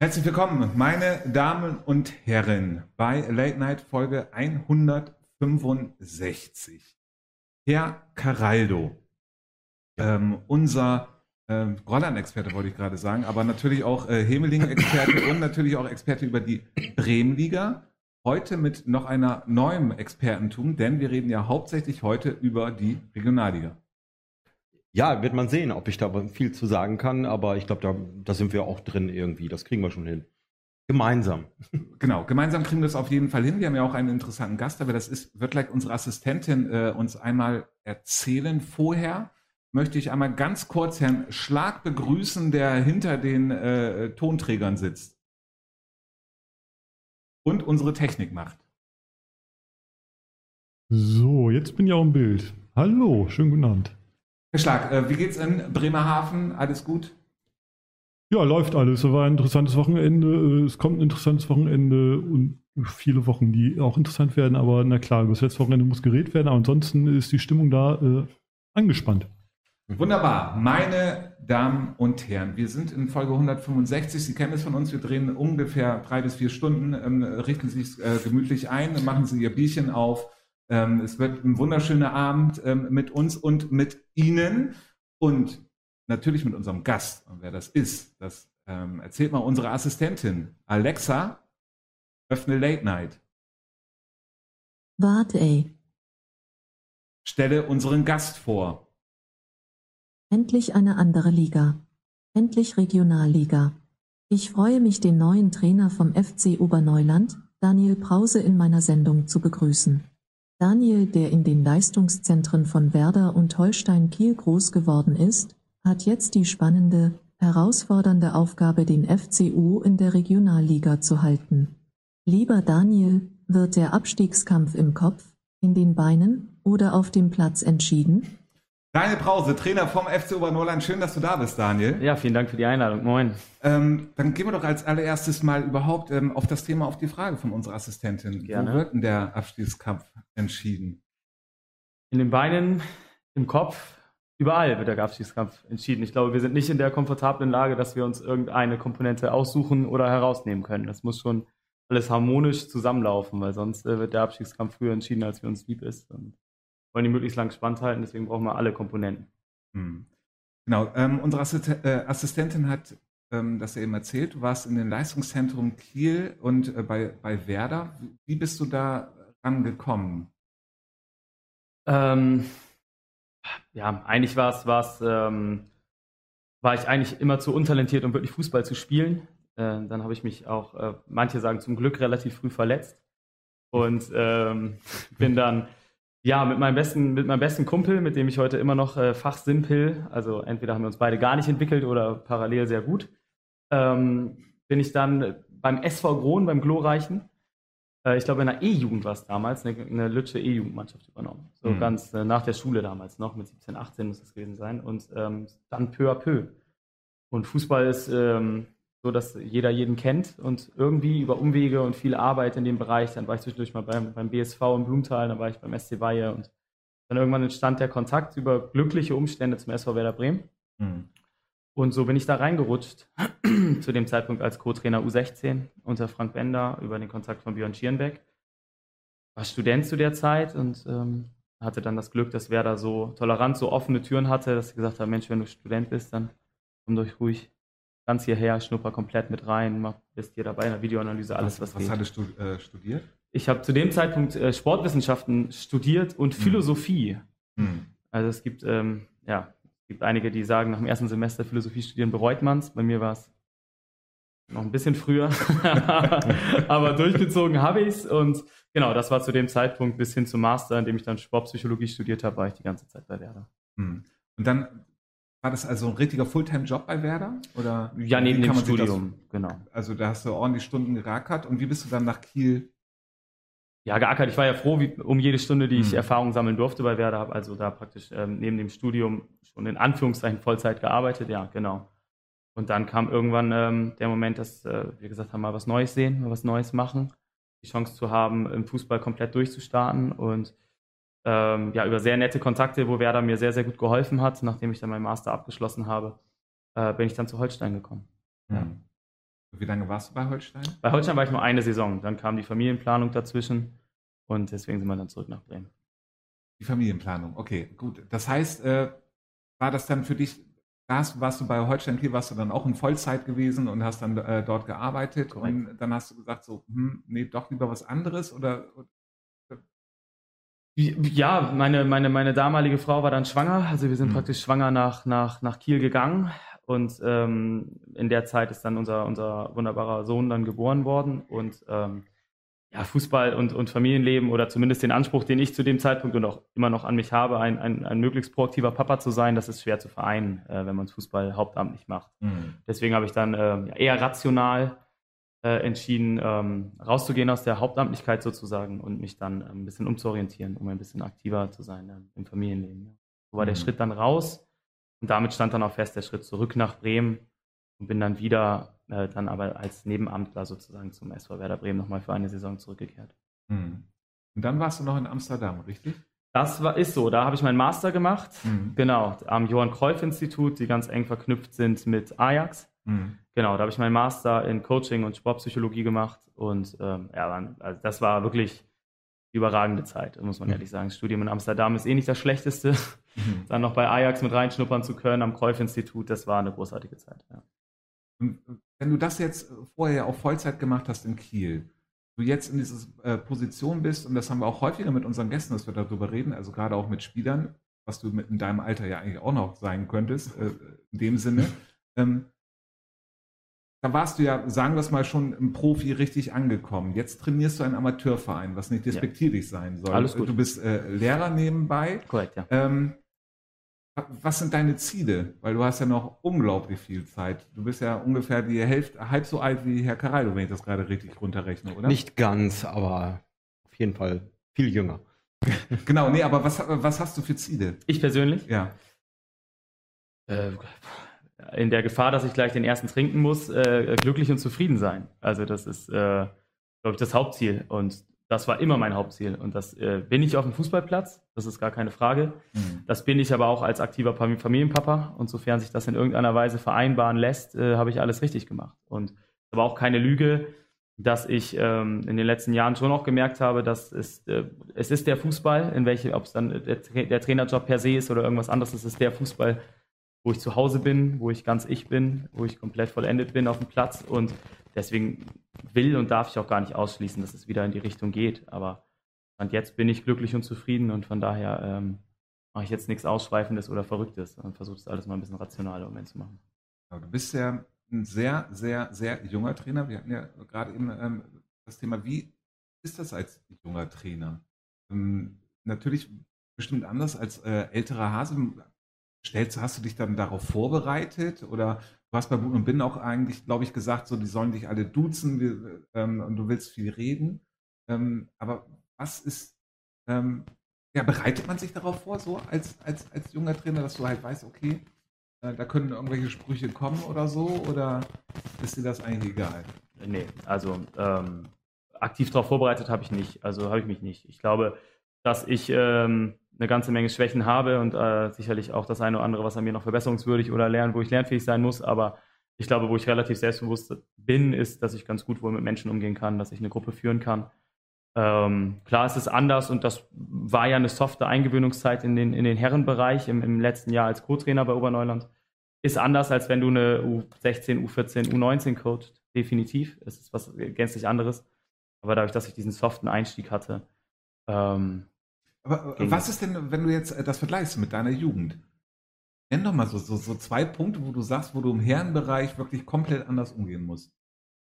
Herzlich willkommen, meine Damen und Herren, bei Late Night Folge 165. Herr Caraldo, ähm, unser ähm, Rolland-Experte wollte ich gerade sagen, aber natürlich auch äh, Hemeling-Experte und natürlich auch Experte über die Bremenliga. Heute mit noch einer neuen Expertentum, denn wir reden ja hauptsächlich heute über die Regionalliga. Ja, wird man sehen, ob ich da viel zu sagen kann, aber ich glaube, da, da sind wir auch drin irgendwie. Das kriegen wir schon hin. Gemeinsam. Genau, gemeinsam kriegen wir das auf jeden Fall hin. Wir haben ja auch einen interessanten Gast, aber das ist, wird gleich unsere Assistentin äh, uns einmal erzählen. Vorher möchte ich einmal ganz kurz Herrn Schlag begrüßen, der hinter den äh, Tonträgern sitzt und unsere Technik macht. So, jetzt bin ich auch im Bild. Hallo, schönen guten Abend. Herr Schlag, äh, wie geht's in Bremerhaven? Alles gut? Ja, läuft alles. Es war ein interessantes Wochenende. Äh, es kommt ein interessantes Wochenende und viele Wochen, die auch interessant werden. Aber na klar, das letzte Wochenende muss geredet werden. Aber ansonsten ist die Stimmung da äh, angespannt. Wunderbar. Meine Damen und Herren, wir sind in Folge 165. Sie kennen es von uns. Wir drehen ungefähr drei bis vier Stunden, ähm, richten sich äh, gemütlich ein, machen Sie Ihr Bierchen auf ähm, es wird ein wunderschöner Abend ähm, mit uns und mit Ihnen und natürlich mit unserem Gast. Und wer das ist, das ähm, erzählt mal unsere Assistentin. Alexa, öffne Late Night. Warte, ey. Stelle unseren Gast vor. Endlich eine andere Liga. Endlich Regionalliga. Ich freue mich, den neuen Trainer vom FC Oberneuland, Daniel Brause, in meiner Sendung zu begrüßen. Daniel, der in den Leistungszentren von Werder und Holstein Kiel groß geworden ist, hat jetzt die spannende, herausfordernde Aufgabe, den FCU in der Regionalliga zu halten. Lieber Daniel, wird der Abstiegskampf im Kopf, in den Beinen oder auf dem Platz entschieden? Daniel Brause, Trainer vom FC Obernorland. Schön, dass du da bist, Daniel. Ja, vielen Dank für die Einladung. Moin. Ähm, dann gehen wir doch als allererstes mal überhaupt ähm, auf das Thema, auf die Frage von unserer Assistentin. Gerne. Wo wird denn der Abstiegskampf entschieden? In den Beinen, im Kopf, überall wird der Abstiegskampf entschieden. Ich glaube, wir sind nicht in der komfortablen Lage, dass wir uns irgendeine Komponente aussuchen oder herausnehmen können. Das muss schon alles harmonisch zusammenlaufen, weil sonst äh, wird der Abstiegskampf früher entschieden, als wir uns lieb ist. Und wollen die möglichst lang spannend halten, deswegen brauchen wir alle Komponenten. Hm. Genau, ähm, unsere Assist äh, Assistentin hat ähm, das eben erzählt. Du warst in den Leistungszentrum Kiel und äh, bei, bei Werder. Wie bist du da rangekommen? Ähm, ja, eigentlich war es, ähm, war ich eigentlich immer zu untalentiert, um wirklich Fußball zu spielen. Äh, dann habe ich mich auch, äh, manche sagen zum Glück, relativ früh verletzt und ähm, bin dann ja, mit meinem besten, mit meinem besten Kumpel, mit dem ich heute immer noch äh, fachsimpel, also entweder haben wir uns beide gar nicht entwickelt oder parallel sehr gut, ähm, bin ich dann beim SV Grohn, beim Glorreichen, äh, ich glaube in der E-Jugend war es damals, eine, eine Lütsche E-Jugendmannschaft übernommen. So mhm. ganz äh, nach der Schule damals noch, mit 17, 18 muss das gewesen sein. Und ähm, dann peu à peu. Und Fußball ist ähm, so dass jeder jeden kennt und irgendwie über Umwege und viel Arbeit in dem Bereich, dann war ich zwischendurch mal beim, beim BSV in Blumenthal, dann war ich beim SC Weihe und dann irgendwann entstand der Kontakt über glückliche Umstände zum SV Werder Bremen. Mhm. Und so bin ich da reingerutscht, zu dem Zeitpunkt als Co-Trainer U16 unter Frank Bender über den Kontakt von Björn Schierenbeck. War Student zu der Zeit und ähm, hatte dann das Glück, dass Werder so tolerant, so offene Türen hatte, dass sie gesagt haben, Mensch, wenn du Student bist, dann komm doch ruhig ganz hierher, schnupper komplett mit rein, mach, bist hier dabei in der Videoanalyse, alles, was, was, was hattest du äh, studiert? Ich habe zu dem Zeitpunkt äh, Sportwissenschaften studiert und hm. Philosophie. Hm. Also es gibt, ähm, ja, es gibt einige, die sagen, nach dem ersten Semester Philosophie studieren bereut man es. Bei mir war es noch ein bisschen früher, aber durchgezogen habe ich es und genau, das war zu dem Zeitpunkt bis hin zum Master, in dem ich dann Sportpsychologie studiert habe, war ich die ganze Zeit bei Werder. Hm. Und dann war das also ein richtiger Fulltime-Job bei Werder? Oder ja, neben dem Studium, das, genau. Also da hast du ordentlich Stunden gerackert und wie bist du dann nach Kiel? Ja, geackert. Ich war ja froh wie, um jede Stunde, die ich hm. Erfahrung sammeln durfte bei Werder. Habe also da praktisch ähm, neben dem Studium schon in Anführungszeichen Vollzeit gearbeitet. Ja, genau. Und dann kam irgendwann ähm, der Moment, dass äh, wir gesagt haben, mal was Neues sehen, mal was Neues machen. Die Chance zu haben, im Fußball komplett durchzustarten und ähm, ja, über sehr nette Kontakte, wo Werder mir sehr, sehr gut geholfen hat. Nachdem ich dann meinen Master abgeschlossen habe, äh, bin ich dann zu Holstein gekommen. Ja. Wie lange warst du bei Holstein? Bei Holstein war ich nur eine Saison. Dann kam die Familienplanung dazwischen und deswegen sind wir dann zurück nach Bremen. Die Familienplanung, okay, gut. Das heißt, äh, war das dann für dich, da warst du bei Holstein Kiel, warst du dann auch in Vollzeit gewesen und hast dann äh, dort gearbeitet Korrekt. und dann hast du gesagt so, hm, nee, doch lieber was anderes oder? Ja, meine, meine, meine damalige Frau war dann schwanger. Also wir sind Mhm. praktisch schwanger nach, nach, nach Kiel gegangen. Und ähm, in der Zeit ist dann unser, unser wunderbarer Sohn dann geboren worden. Und ähm, ja, Fußball und, und Familienleben oder zumindest den Anspruch, den ich zu dem Zeitpunkt und auch immer noch an mich habe, ein, ein, ein möglichst proaktiver Papa zu sein, das ist schwer zu vereinen, äh, wenn man Fußball hauptamtlich macht. Hm. Deswegen habe ich dann ähm, eher rational äh, entschieden, ähm, rauszugehen aus der Hauptamtlichkeit sozusagen und mich dann ähm, ein bisschen umzuorientieren, um ein bisschen aktiver zu sein ähm, im Familienleben. Ja. So war der Mhm. Schritt dann raus und damit stand dann auch fest der Schritt zurück nach Bremen und bin dann wieder äh, dann aber als Nebenamtler sozusagen zum SV Werder Bremen nochmal für eine Saison zurückgekehrt. Hm. Und dann warst du noch in Amsterdam, richtig? Das war, ist so, da habe ich meinen Master gemacht, Hm. genau, am Johann Cruyff Institut, die ganz eng verknüpft sind mit Ajax. Hm. Genau, da habe ich meinen Master in Coaching und Sportpsychologie gemacht und ähm, ja, also das war wirklich die überragende Zeit, muss man Mhm. ehrlich sagen. Das Studium in Amsterdam ist eh nicht das Schlechteste. Mhm. Dann noch bei Ajax mit reinschnuppern zu können am Cruyff-Institut, das war eine großartige Zeit. Ja. Und wenn du das jetzt vorher auf Vollzeit gemacht hast in Kiel, du jetzt in dieser äh, Position bist, und das haben wir auch häufiger mit unseren Gästen, dass wir darüber reden, also gerade auch mit Spielern, was du mit in deinem Alter ja eigentlich auch noch sein könntest, äh, in dem Sinne, ähm, da warst du ja, sagen wir es mal, schon im Profi richtig angekommen. Jetzt trainierst du einen Amateurverein, was nicht despektierlich sein soll. Alles gut. Du bist äh, Lehrer nebenbei. Korrekt, ja. Ähm, was sind deine Ziele? Weil du hast ja noch unglaublich viel Zeit. Du bist ja ungefähr die Hälfte, halb so alt wie Herr Caraldo, wenn ich das gerade richtig runterrechne, oder? Nicht ganz, aber auf jeden Fall viel jünger. Genau, nee, aber was, was hast du für Ziele? Ich persönlich, Ja. äh, in der Gefahr, dass ich gleich den ersten trinken muss, äh, glücklich und zufrieden sein. Also das ist, äh, glaube ich, das Hauptziel. Und das war immer mein Hauptziel. Und das äh, bin ich auf dem Fußballplatz, das ist gar keine Frage. Hm. Das bin ich aber auch als aktiver Fam- Familienpapa. Und sofern sich das in irgendeiner Weise vereinbaren lässt, äh, habe ich alles richtig gemacht. Und aber auch keine Lüge, dass ich ähm, in den letzten Jahren schon auch gemerkt habe, dass es, äh, es ist der Fußball, in welche, ob es dann der, der Trainerjob per se ist oder irgendwas anderes, es ist der Fußball, wo ich zu Hause bin, wo ich ganz ich bin, wo ich komplett vollendet bin auf dem Platz. Und deswegen will und darf ich auch gar nicht ausschließen, dass es wieder in die Richtung geht. Aber und jetzt bin ich glücklich und zufrieden und von daher ähm, mache ich jetzt nichts Ausschweifendes oder Verrücktes und versuche das alles mal ein bisschen rational im Moment zu machen. Aber Du bist ja ein sehr, sehr, sehr junger Trainer. Wir hatten ja gerade eben ähm, das Thema, wie ist das als junger Trainer? Ähm, natürlich bestimmt anders als äh, älterer Hase. Stellst, hast du dich dann darauf vorbereitet oder du hast bei Bund und Bin auch eigentlich, glaube ich, gesagt, so die sollen dich alle duzen wir, ähm, und du willst viel reden. Ähm, aber was ist, ähm, ja, bereitet man sich darauf vor, so als, als, als junger Trainer, dass du halt weißt, okay, äh, da können irgendwelche Sprüche kommen oder so oder ist dir das eigentlich egal? Nee, also ähm, aktiv darauf vorbereitet habe ich nicht. Also habe ich mich nicht. Ich glaube, dass ich ähm, eine ganze Menge Schwächen habe und äh, sicherlich auch das eine oder andere, was an mir noch verbesserungswürdig oder lernen, wo ich lernfähig sein muss. Aber ich glaube, wo ich relativ selbstbewusst bin, ist, dass ich ganz gut wohl mit Menschen umgehen kann, dass ich eine Gruppe führen kann. Ähm, klar ist es anders und das war ja eine softe Eingewöhnungszeit in den, in den Herrenbereich im, im letzten Jahr als Co-Trainer bei Oberneuland. Ist anders, als wenn du eine U16, U14, U19 coacht. Definitiv. Es ist was gänzlich anderes. Aber dadurch, dass ich diesen soften Einstieg hatte, ähm, Aber äh, Ging was ist denn, wenn du jetzt äh, das vergleichst mit deiner Jugend? Nenn doch mal so, so, so zwei Punkte, wo du sagst, wo du im Herrenbereich wirklich komplett anders umgehen musst.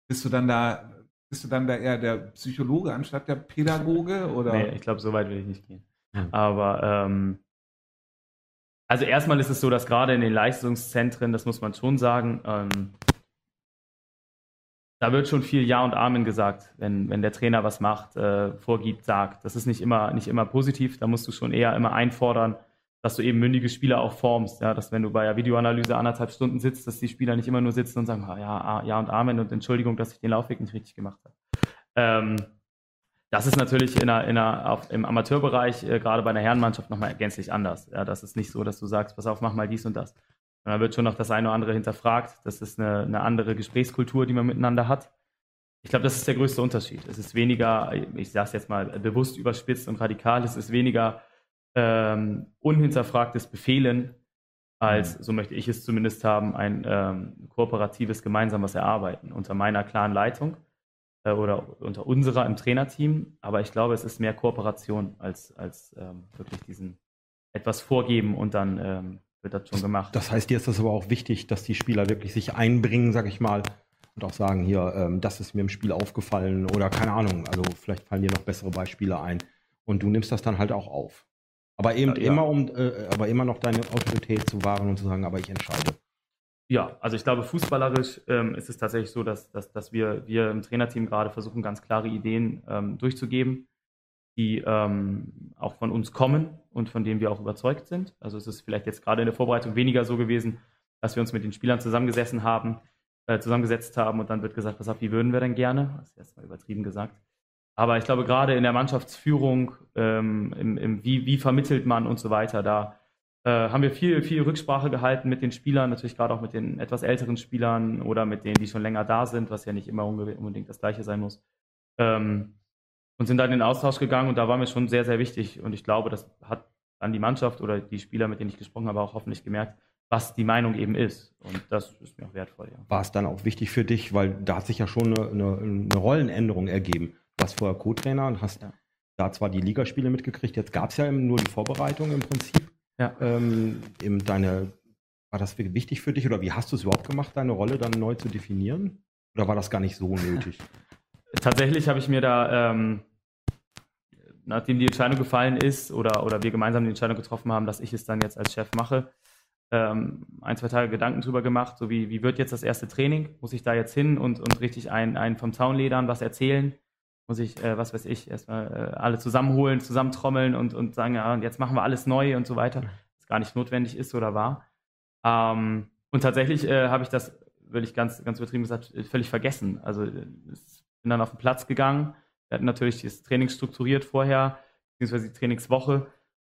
Bist du dann da, bist du dann da eher der Psychologe anstatt der Pädagoge oder? nee, ich glaube, so weit will ich nicht gehen. Hm. Aber ähm, also erstmal ist es so, dass gerade in den Leistungszentren, das muss man schon sagen, ähm, da wird schon viel Ja und Amen gesagt, wenn, wenn der Trainer was macht, äh, vorgibt, sagt. Das ist nicht immer, nicht immer positiv. Da musst du schon eher immer einfordern, dass du eben mündige Spieler auch formst. Ja, dass wenn du bei der Videoanalyse anderthalb Stunden sitzt, dass die Spieler nicht immer nur sitzen und sagen, ja, ah, ja und Amen und Entschuldigung, dass ich den Laufweg nicht richtig gemacht habe. Ähm, das ist natürlich in einer, in einer, auf, im Amateurbereich, äh, gerade bei einer Herrenmannschaft, nochmal gänzlich anders. Ja, das ist nicht so, dass du sagst, pass auf, mach mal dies und das. Da wird schon noch das eine oder andere hinterfragt. Das ist eine, eine andere Gesprächskultur, die man miteinander hat. Ich glaube, das ist der größte Unterschied. Es ist weniger, ich sage es jetzt mal bewusst überspitzt und radikal, es ist weniger ähm, unhinterfragtes Befehlen, als, mhm. so möchte ich es zumindest haben, ein ähm, kooperatives gemeinsames Erarbeiten unter meiner klaren Leitung äh, oder unter unserer im Trainerteam. Aber ich glaube, es ist mehr Kooperation als, als ähm, wirklich diesen etwas vorgeben und dann ähm, wird das schon gemacht. Das heißt, dir ist das aber auch wichtig, dass die Spieler wirklich sich einbringen, sag ich mal, und auch sagen, hier, ähm, das ist mir im Spiel aufgefallen oder keine Ahnung, also vielleicht fallen dir noch bessere Beispiele ein. Und du nimmst das dann halt auch auf. Aber eben ja, immer um, äh, aber immer noch deine Autorität zu wahren und zu sagen, aber ich entscheide. Ja, also ich glaube, fußballerisch ähm, ist es tatsächlich so, dass, dass, dass wir, wir im Trainerteam gerade versuchen, ganz klare Ideen ähm, durchzugeben, die ähm, auch von uns kommen und von denen wir auch überzeugt sind. Also es ist vielleicht jetzt gerade in der Vorbereitung weniger so gewesen, dass wir uns mit den Spielern zusammengesessen haben, äh, zusammengesetzt haben und dann wird gesagt, pass auf, wie würden wir denn gerne? Das ist jetzt mal übertrieben gesagt. Aber ich glaube, gerade in der Mannschaftsführung, ähm, im, im, wie, wie vermittelt man und so weiter, da äh, haben wir viel, viel Rücksprache gehalten mit den Spielern, natürlich gerade auch mit den etwas älteren Spielern oder mit denen, die schon länger da sind, was ja nicht immer unbedingt das Gleiche sein muss. Ähm, und sind dann in den Austausch gegangen und da war mir schon sehr, sehr wichtig. Und ich glaube, das hat dann die Mannschaft oder die Spieler, mit denen ich gesprochen habe, auch hoffentlich gemerkt, was die Meinung eben ist. Und das ist mir auch wertvoll. Ja. War es dann auch wichtig für dich, weil da hat sich ja schon eine, eine, eine Rollenänderung ergeben warst vorher Co-Trainer und hast ja. da zwar die Ligaspiele mitgekriegt, jetzt gab es ja nur die Vorbereitung im Prinzip. Ja. Ähm, eben deine, war das wichtig für dich oder wie hast du es überhaupt gemacht, deine Rolle dann neu zu definieren? Oder war das gar nicht so nötig? Tatsächlich habe ich mir da, ähm, nachdem die Entscheidung gefallen ist oder, oder wir gemeinsam die Entscheidung getroffen haben, dass ich es dann jetzt als Chef mache, ähm, ein, zwei Tage Gedanken drüber gemacht, so wie, wie wird jetzt das erste Training? Muss ich da jetzt hin und, und richtig einen, einen vom Zaun ledern, was erzählen? muss ich, äh, was weiß ich, erstmal äh, alle zusammenholen, zusammentrommeln und, und sagen, ja, und jetzt machen wir alles neu und so weiter, was gar nicht notwendig ist oder war. Ähm, und tatsächlich äh, habe ich das, will ich ganz, ganz übertrieben gesagt, völlig vergessen. Also ich bin dann auf den Platz gegangen, wir hatten natürlich das Training strukturiert vorher, beziehungsweise die Trainingswoche.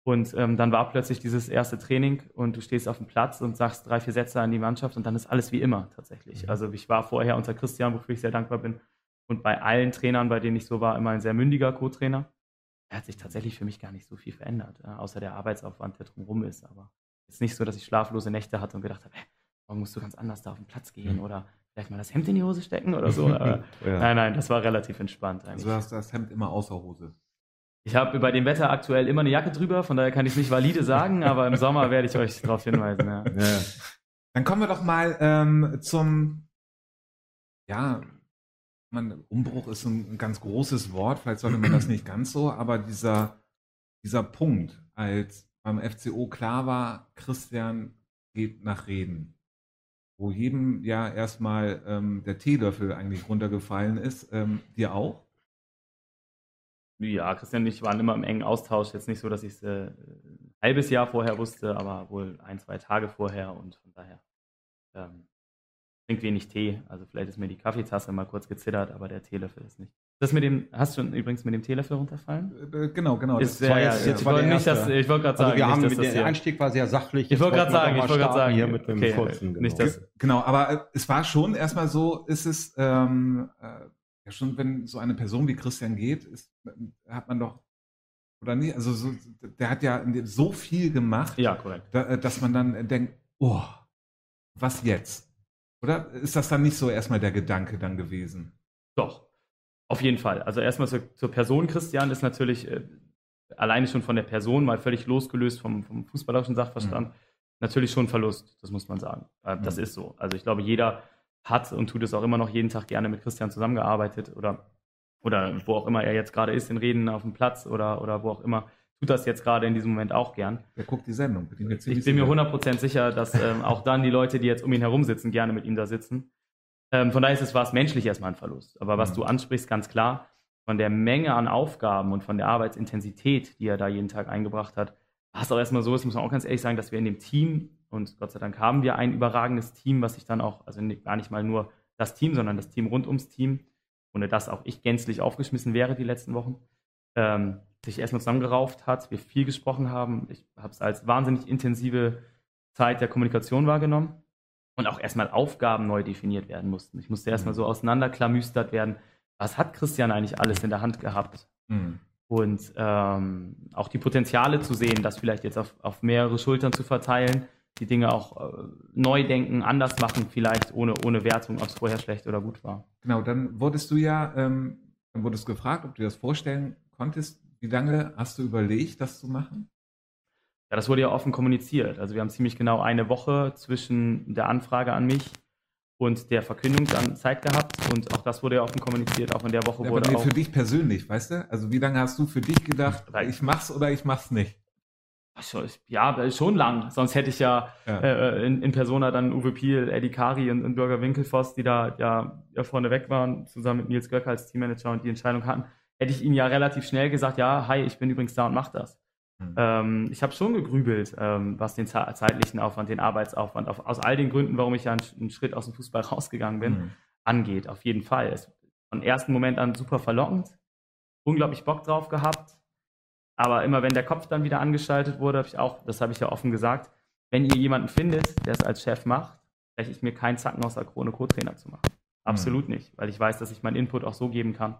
Und ähm, dann war plötzlich dieses erste Training und du stehst auf dem Platz und sagst drei, vier Sätze an die Mannschaft und dann ist alles wie immer tatsächlich. Mhm. Also ich war vorher unter Christian, wofür ich sehr dankbar bin, und bei allen Trainern, bei denen ich so war, immer ein sehr mündiger Co-Trainer. Er hat sich tatsächlich für mich gar nicht so viel verändert, äh, außer der Arbeitsaufwand, der drumherum ist. Aber es ist nicht so, dass ich schlaflose Nächte hatte und gedacht habe, hey, warum musst du ganz anders da auf den Platz gehen mhm. oder vielleicht mal das Hemd in die Hose stecken oder so. ja. Nein, nein, das war relativ entspannt eigentlich. Also du hast das Hemd immer außer Hose. Ich habe bei dem Wetter aktuell immer eine Jacke drüber, von daher kann ich es nicht valide sagen, aber im Sommer werde ich euch darauf hinweisen. Ja. Ja. Dann kommen wir doch mal ähm, zum, ja, man, Umbruch ist ein, ganz großes Wort, vielleicht sollte man das nicht ganz so, aber dieser, dieser Punkt, als beim FCO klar war, Christian geht nach Reden, wo jedem ja erstmal ähm, der Teelöffel eigentlich runtergefallen ist, ähm, dir auch? Ja, Christian und ich waren immer im engen Austausch. Jetzt nicht so, dass ich es äh, ein halbes Jahr vorher wusste, aber wohl ein, zwei Tage vorher und von daher ähm, trinke wenig Tee. Also vielleicht ist mir die Kaffeetasse mal kurz gezittert, aber der Teelöffel ist nicht. Das mit dem, hast du übrigens mit dem Teelöffel runterfallen? Äh, genau, genau. Ist, das war ja, jetzt, jetzt war der nicht, dass, ich wollte gerade sagen, also wir haben, nicht, der hier, Einstieg war sehr sachlich. Ich wollte gerade sagen, ich wollte gerade sagen, hier mit dem okay, kurzen, genau. Nicht das, genau, aber äh, es war schon erstmal so, ist es, ähm, äh, ja schon, wenn so eine Person wie Christian geht, ist, hat man doch oder nicht, also so, der hat ja so viel gemacht, ja, korrekt. Da, äh, dass man dann denkt, oh, was jetzt? Oder ist das dann nicht so erstmal der Gedanke dann gewesen? Doch, auf jeden Fall. Also erstmal zur, zur Person Christian ist natürlich äh, alleine schon von der Person mal völlig losgelöst vom, vom fußballerischen Sachverstand mhm. natürlich schon Verlust, das muss man sagen. Äh, das mhm. ist so. Also ich glaube, jeder hat und tut es auch immer noch jeden Tag gerne mit Christian zusammengearbeitet oder, oder wo auch immer er jetzt gerade ist, in Reden auf dem Platz oder, oder wo auch immer tut das jetzt gerade in diesem Moment auch gern. Wer guckt die Sendung? Ich bin mir 100% sicher, dass ähm, auch dann die Leute, die jetzt um ihn herum sitzen, gerne mit ihm da sitzen. Ähm, von daher ist es, war es menschlich erstmal ein Verlust. Aber was mhm. du ansprichst, ganz klar, von der Menge an Aufgaben und von der Arbeitsintensität, die er da jeden Tag eingebracht hat, war es auch erstmal so, das muss man auch ganz ehrlich sagen, dass wir in dem Team, und Gott sei Dank haben wir ein überragendes Team, was sich dann auch, also gar nicht mal nur das Team, sondern das Team rund ums Team, ohne das auch ich gänzlich aufgeschmissen wäre die letzten Wochen, ähm, sich erstmal zusammengerauft hat, wir viel gesprochen haben. Ich habe es als wahnsinnig intensive Zeit der Kommunikation wahrgenommen und auch erstmal Aufgaben neu definiert werden mussten. Ich musste erstmal mhm. so auseinanderklamüstert werden, was hat Christian eigentlich alles in der Hand gehabt? Mhm. Und ähm, auch die Potenziale zu sehen, das vielleicht jetzt auf, auf mehrere Schultern zu verteilen, die Dinge auch äh, neu denken, anders machen, vielleicht ohne, ohne Wertung, ob es vorher schlecht oder gut war. Genau, dann wurdest du ja, ähm, dann wurdest gefragt, ob du das vorstellen konntest. Wie lange hast du überlegt, das zu machen? Ja, das wurde ja offen kommuniziert. Also wir haben ziemlich genau eine Woche zwischen der Anfrage an mich und der Verkündung dann Zeit gehabt und auch das wurde ja offen kommuniziert. Auch in der Woche ja, wurde aber auch für dich persönlich, weißt du? Also wie lange hast du für dich gedacht, ich mach's oder ich mach's nicht? Ja, schon lang. Sonst hätte ich ja, ja. Äh, in, in, Persona dann Uwe Piel, Eddie Kari und, und Bürger Winkelfoss, die da ja, ja vorne weg waren, zusammen mit Nils Göcker als Teammanager und die Entscheidung hatten, hätte ich ihnen ja relativ schnell gesagt, ja, hi, ich bin übrigens da und mach das. Mhm. Ähm, ich habe schon gegrübelt, ähm, was den zeitlichen Aufwand, den Arbeitsaufwand, auf, aus all den Gründen, warum ich ja einen, einen Schritt aus dem Fußball rausgegangen bin, mhm. angeht. Auf jeden Fall. Es von ersten Moment an super verlockend, unglaublich Bock drauf gehabt. Aber immer wenn der Kopf dann wieder angeschaltet wurde, habe ich auch, das habe ich ja offen gesagt, wenn ihr jemanden findet, der es als Chef macht, breche ich mir keinen Zacken aus der Krone, Co-Trainer zu machen. Mhm. Absolut mhm. nicht, weil ich weiß, dass ich meinen Input auch so geben kann.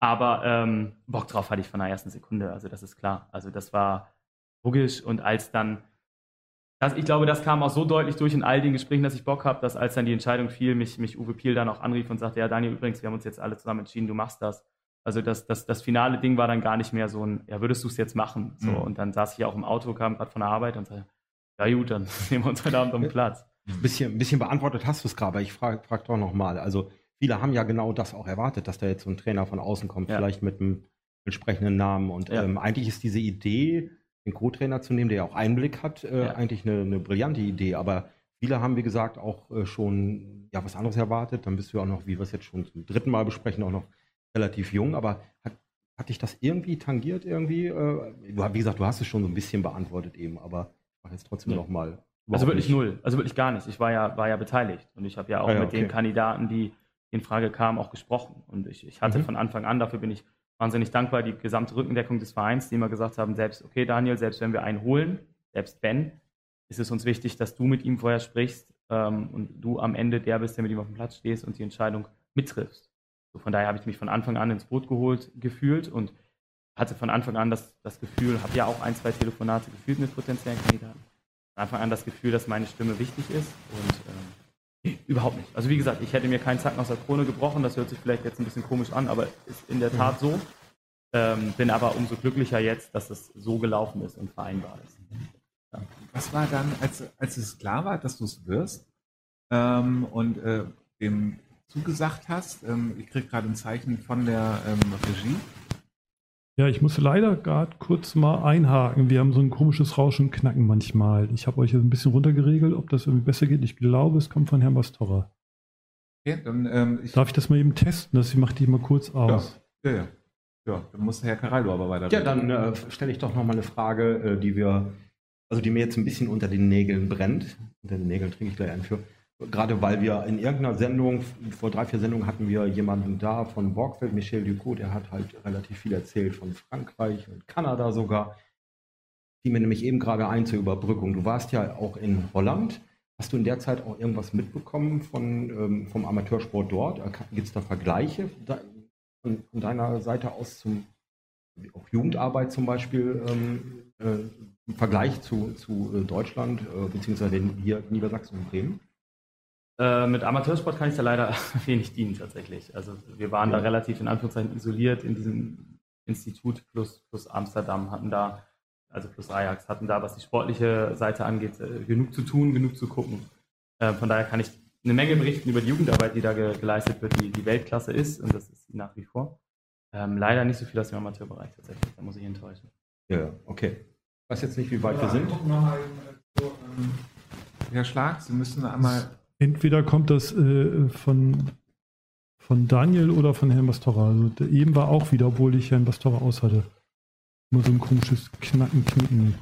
Aber ähm, Bock drauf hatte ich von der ersten Sekunde, also das ist klar. Also das war logisch und als dann, das, ich glaube, das kam auch so deutlich durch in all den Gesprächen, dass ich Bock habe, dass als dann die Entscheidung fiel, mich, mich Uwe Piel dann auch anrief und sagte, ja Daniel, übrigens, wir haben uns jetzt alle zusammen entschieden, du machst das. Also das, das, das finale Ding war dann gar nicht mehr so ein, ja, würdest du es jetzt machen? So, mhm. Und dann saß ich ja auch im Auto, kam gerade von der Arbeit und sagte, ja gut, dann nehmen wir uns heute Abend um den Platz. Ein bisschen, ein bisschen beantwortet hast du es gerade, aber ich frage frag doch nochmal. Also viele haben ja genau das auch erwartet, dass da jetzt so ein Trainer von außen kommt, ja. vielleicht mit einem entsprechenden Namen. Und ja. ähm, eigentlich ist diese Idee, den Co-Trainer zu nehmen, der ja auch Einblick hat, äh, ja. eigentlich eine, eine, brillante Idee. Aber viele haben, wie gesagt, auch äh, schon ja, was anderes erwartet. Dann bist du auch noch, wie wir es jetzt schon zum dritten Mal besprechen, auch noch relativ jung. Aber hat, hat dich das irgendwie tangiert irgendwie? Äh, wie gesagt, du hast es schon so ein bisschen beantwortet eben, aber ich mache jetzt trotzdem ja. noch mal. Also wirklich nicht. null, also wirklich gar nicht. Ich war ja, war ja beteiligt und ich habe ja auch ah, ja, mit okay. den Kandidaten, die in Frage kam, auch gesprochen. Und ich, ich hatte mhm. von Anfang an, dafür bin ich wahnsinnig dankbar, die gesamte Rückendeckung des Vereins, die immer gesagt haben, selbst, okay Daniel, selbst wenn wir einen holen, selbst Ben, ist es uns wichtig, dass du mit ihm vorher sprichst ähm, und du am Ende der bist, der mit ihm auf dem Platz stehst und die Entscheidung mittriffst. So, von daher habe ich mich von Anfang an ins Boot geholt gefühlt und hatte von Anfang an das, das Gefühl, habe ja auch ein, zwei Telefonate gefühlt mit potenziellen Kandidaten. Von Anfang an das Gefühl, dass meine Stimme wichtig ist und ähm, Nee, überhaupt nicht. Also wie gesagt, ich hätte mir keinen Zacken aus der Krone gebrochen, das hört sich vielleicht jetzt ein bisschen komisch an, aber ist in der Tat so. Ähm, bin aber umso glücklicher jetzt, dass es so gelaufen ist und vereinbar ist. Ja. Was war dann, als, als es klar war, dass du es wirst ähm, und äh, dem zugesagt hast? Ähm, ich kriege gerade ein Zeichen von der ähm, Regie. Ja, ich muss leider gerade kurz mal einhaken. Wir haben so ein komisches Rauschen und Knacken manchmal. Ich habe euch jetzt ein bisschen runtergeregelt, ob das irgendwie besser geht. Ich glaube, es kommt von Herrn Bastorra. Okay, dann, ähm, ich Darf ich das mal eben testen? Das mache ich mal kurz aus. Ja, ja, ja. Ja, dann muss Herr Caraldo aber weiter. Ja, dann äh, stelle ich doch noch mal eine Frage, äh, die wir, also die mir jetzt ein bisschen unter den Nägeln brennt. Unter den Nägeln trinke ich gleich einen für. Gerade weil wir in irgendeiner Sendung, vor drei, vier Sendungen hatten wir jemanden da von Borgfeld, Michel Ducot, der hat halt relativ viel erzählt von Frankreich und Kanada sogar. Die mir nämlich eben gerade ein zur Überbrückung. Du warst ja auch in Holland. Hast du in der Zeit auch irgendwas mitbekommen von, ähm, vom Amateursport dort? Äh, Gibt es da Vergleiche von, von, deiner Seite aus zum auch Jugendarbeit zum Beispiel ähm, äh, im Vergleich zu, zu äh, Deutschland, äh, beziehungsweise hier Niedersachsen und Bremen? Äh, mit Amateursport kann ich da leider wenig dienen tatsächlich. Also wir waren ja. da relativ in Anführungszeichen isoliert in diesem Institut plus, plus Amsterdam, hatten da, also plus Ajax, hatten da, was die sportliche Seite angeht, äh, genug zu tun, genug zu gucken. Äh, von daher kann ich eine Menge berichten über die Jugendarbeit, die da ge geleistet wird, die die Weltklasse ist und das ist sie nach wie vor. Ähm, leider nicht so viel aus dem Amateurbereich tatsächlich, da muss ich enttäuschen. Ja, okay. Ich weiß jetzt nicht, wie weit ja, wir sind. Mal, so, ähm, Herr Schlag, Sie müssen einmal Entweder kommt das äh, von, von Daniel oder von Herrn Bastora. Also eben war auch wieder, obwohl ich Herrn Bastora aus hatte. Nur so ein komisches Knacken, Knicken.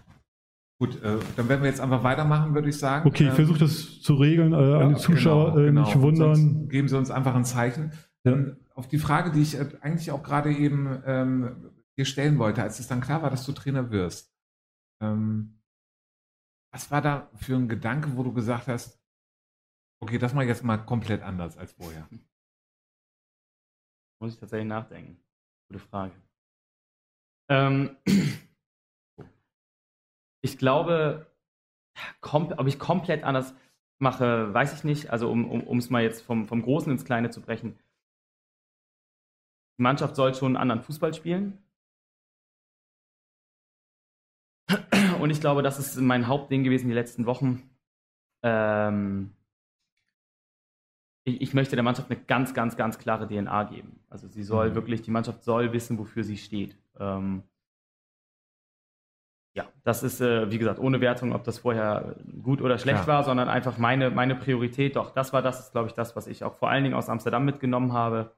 Gut, äh, dann werden wir jetzt einfach weitermachen, würde ich sagen. Okay, ich ähm, versuche das zu regeln, äh, ja, an die Zuschauer genau, äh, genau. nicht wundern. Geben Sie uns einfach ein Zeichen. Ja. Ähm, auf die Frage, die ich äh, eigentlich auch gerade eben ähm, dir stellen wollte, als es dann klar war, dass du Trainer wirst. Ähm, Was war da für ein Gedanke, wo du gesagt hast, okay, das ich jetzt mal komplett anders als vorher? Muss ich tatsächlich nachdenken. Gute Frage. Ähm, ich glaube, ob ich komplett anders mache, weiß ich nicht. Also um es um, mal jetzt vom, vom Großen ins Kleine zu brechen. Die Mannschaft soll schon einen anderen Fußball spielen. Und ich glaube, das ist mein Hauptding gewesen die letzten Wochen. Ähm, ich, ich, möchte der Mannschaft eine ganz, ganz, ganz klare DNA geben. Also sie soll mhm. wirklich, die Mannschaft soll wissen, wofür sie steht. Ähm, ja, das ist, äh, wie gesagt, ohne Wertung, ob das vorher gut oder schlecht ja. war, sondern einfach meine, meine Priorität. Doch, das war das, ist, glaube ich, das, was ich auch vor allen Dingen aus Amsterdam mitgenommen habe.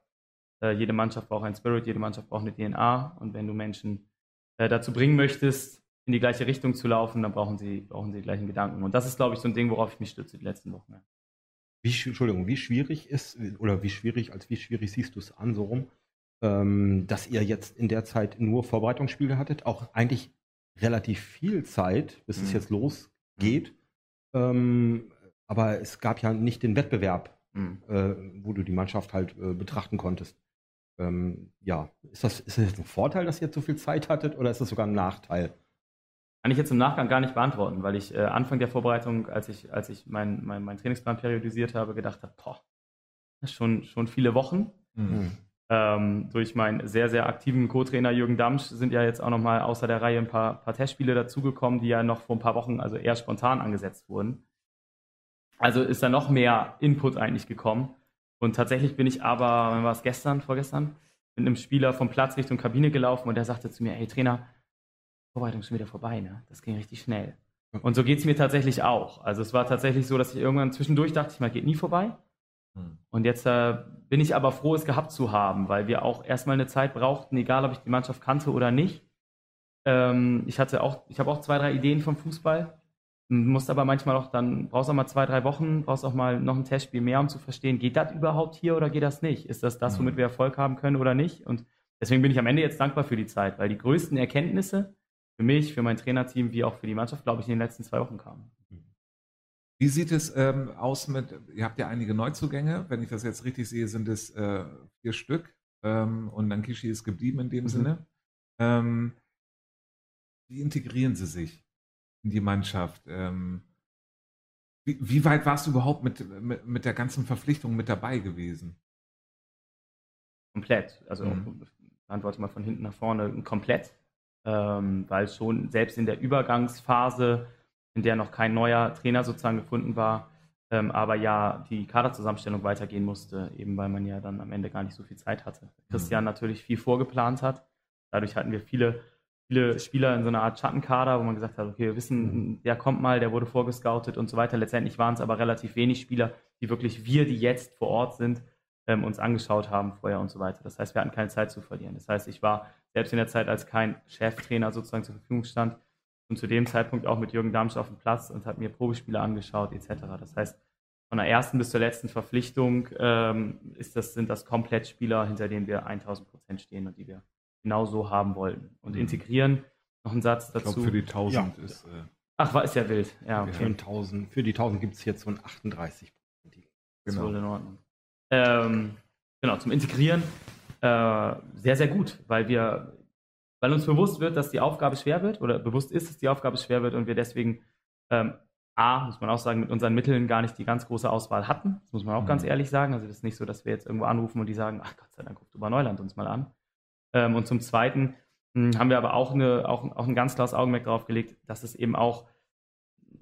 Äh, jede Mannschaft braucht einen Spirit, jede Mannschaft braucht eine DNA. Und wenn du Menschen äh, dazu bringen möchtest, in die gleiche Richtung zu laufen, dann brauchen sie, brauchen sie die gleichen Gedanken. Und das ist, glaube ich, so ein Ding, worauf ich mich stütze die letzten Wochen. Wie, Entschuldigung, wie schwierig ist, oder wie schwierig, als wie schwierig siehst du es an, so rum, ähm, dass ihr jetzt in der Zeit nur Vorbereitungsspiele hattet, auch eigentlich relativ viel Zeit, bis mhm. es jetzt losgeht. Ähm, aber es gab ja nicht den Wettbewerb, mhm. äh, wo du die Mannschaft halt äh, betrachten konntest. Ähm, ja, ist das, ist das jetzt ein Vorteil, dass ihr jetzt so viel Zeit hattet oder ist das sogar ein Nachteil? Kann ich jetzt im Nachgang gar nicht beantworten, weil ich äh, Anfang der Vorbereitung, als ich, als ich meinen mein, mein Trainingsplan periodisiert habe, gedacht habe, boah, schon, schon viele Wochen. Mhm. Ähm, durch meinen sehr, sehr aktiven Co-Trainer Jürgen Damsch sind ja jetzt auch nochmal außer der Reihe ein paar, paar Testspiele dazugekommen, die ja noch vor ein paar Wochen, also eher spontan angesetzt wurden. Also ist da noch mehr Input eigentlich gekommen. Und tatsächlich bin ich aber, wann war es gestern, vorgestern, mit einem Spieler vom Platz Richtung Kabine gelaufen und der sagte zu mir, hey Trainer, Vorbereitung ist schon wieder vorbei, ne? Das ging richtig schnell. Und so geht es mir tatsächlich auch. Also es war tatsächlich so, dass ich irgendwann zwischendurch dachte, ich mal, geht nie vorbei. Hm. Und jetzt äh, bin ich aber froh, es gehabt zu haben, weil wir auch erstmal eine Zeit brauchten, egal ob ich die Mannschaft kannte oder nicht. Ähm, ich hatte auch, ich habe auch zwei, drei Ideen vom Fußball. Musst aber manchmal auch dann, brauchst auch mal zwei, drei Wochen, brauchst auch mal noch ein Testspiel mehr, um zu verstehen, geht das überhaupt hier oder geht das nicht? Ist das das, womit hm. wir Erfolg haben können oder nicht? Und deswegen bin ich am Ende jetzt dankbar für die Zeit, weil die größten Erkenntnisse für mich, für mein Trainerteam, wie auch für die Mannschaft, glaube ich, in den letzten zwei Wochen kamen. Wie sieht es ähm, aus mit, ihr habt ja einige Neuzugänge, wenn ich das jetzt richtig sehe, sind es äh, vier Stück ähm, und dann Kishi ist geblieben in dem mhm. Sinne. Ähm, wie integrieren sie sich in die Mannschaft? Ähm, wie, wie, weit warst du überhaupt mit, mit, mit, der ganzen Verpflichtung mit dabei gewesen? Komplett. Also mhm. antworte mal von hinten nach vorne komplett, ähm, weil schon selbst in der Übergangsphase in der noch kein neuer Trainer sozusagen gefunden war, ähm, aber ja die Kaderzusammenstellung weitergehen musste, eben weil man ja dann am Ende gar nicht so viel Zeit hatte. Christian mhm. natürlich viel vorgeplant hat. Dadurch hatten wir viele, viele Spieler in so einer Art Schattenkader, wo man gesagt hat, okay, wir wissen, mhm. der kommt mal, der wurde vorgescoutet und so weiter. Letztendlich waren es aber relativ wenig Spieler, die wirklich wir, die jetzt vor Ort sind, ähm, uns angeschaut haben vorher und so weiter. Das heißt, wir hatten keine Zeit zu verlieren. Das heißt, ich war selbst in der Zeit, als kein Cheftrainer sozusagen zur Verfügung stand, und zu dem Zeitpunkt auch mit Jürgen Darmstadt auf dem Platz und habe mir Probespiele angeschaut etc. Das heißt, von der ersten bis zur letzten Verpflichtung ähm, ist das, sind das komplett Spieler, hinter denen wir 1000 Prozent stehen und die wir genau so haben wollten. Und mhm. integrieren, noch ein Satz dazu. Ich glaube, für die 1000 ja. ist. Äh, Ach, war ist ja wild. Ja, okay. für, 1000, für die 1000 gibt es jetzt so ein 38 Genau. Ist in Ordnung. Ähm, genau, zum Integrieren äh, sehr, sehr gut, weil wir weil uns bewusst wird, dass die Aufgabe schwer wird oder bewusst ist, dass die Aufgabe schwer wird und wir deswegen ähm, A, muss man auch sagen, mit unseren Mitteln gar nicht die ganz große Auswahl hatten. Das muss man auch mhm. ganz ehrlich sagen. Also das ist nicht so, dass wir jetzt irgendwo anrufen und die sagen, ach Gott sei Dank, guckt über Neuland uns mal an. Ähm, und zum Zweiten mh, hm, haben wir aber auch, eine, auch, auch ein ganz klares Augenmerk darauf gelegt, dass es eben auch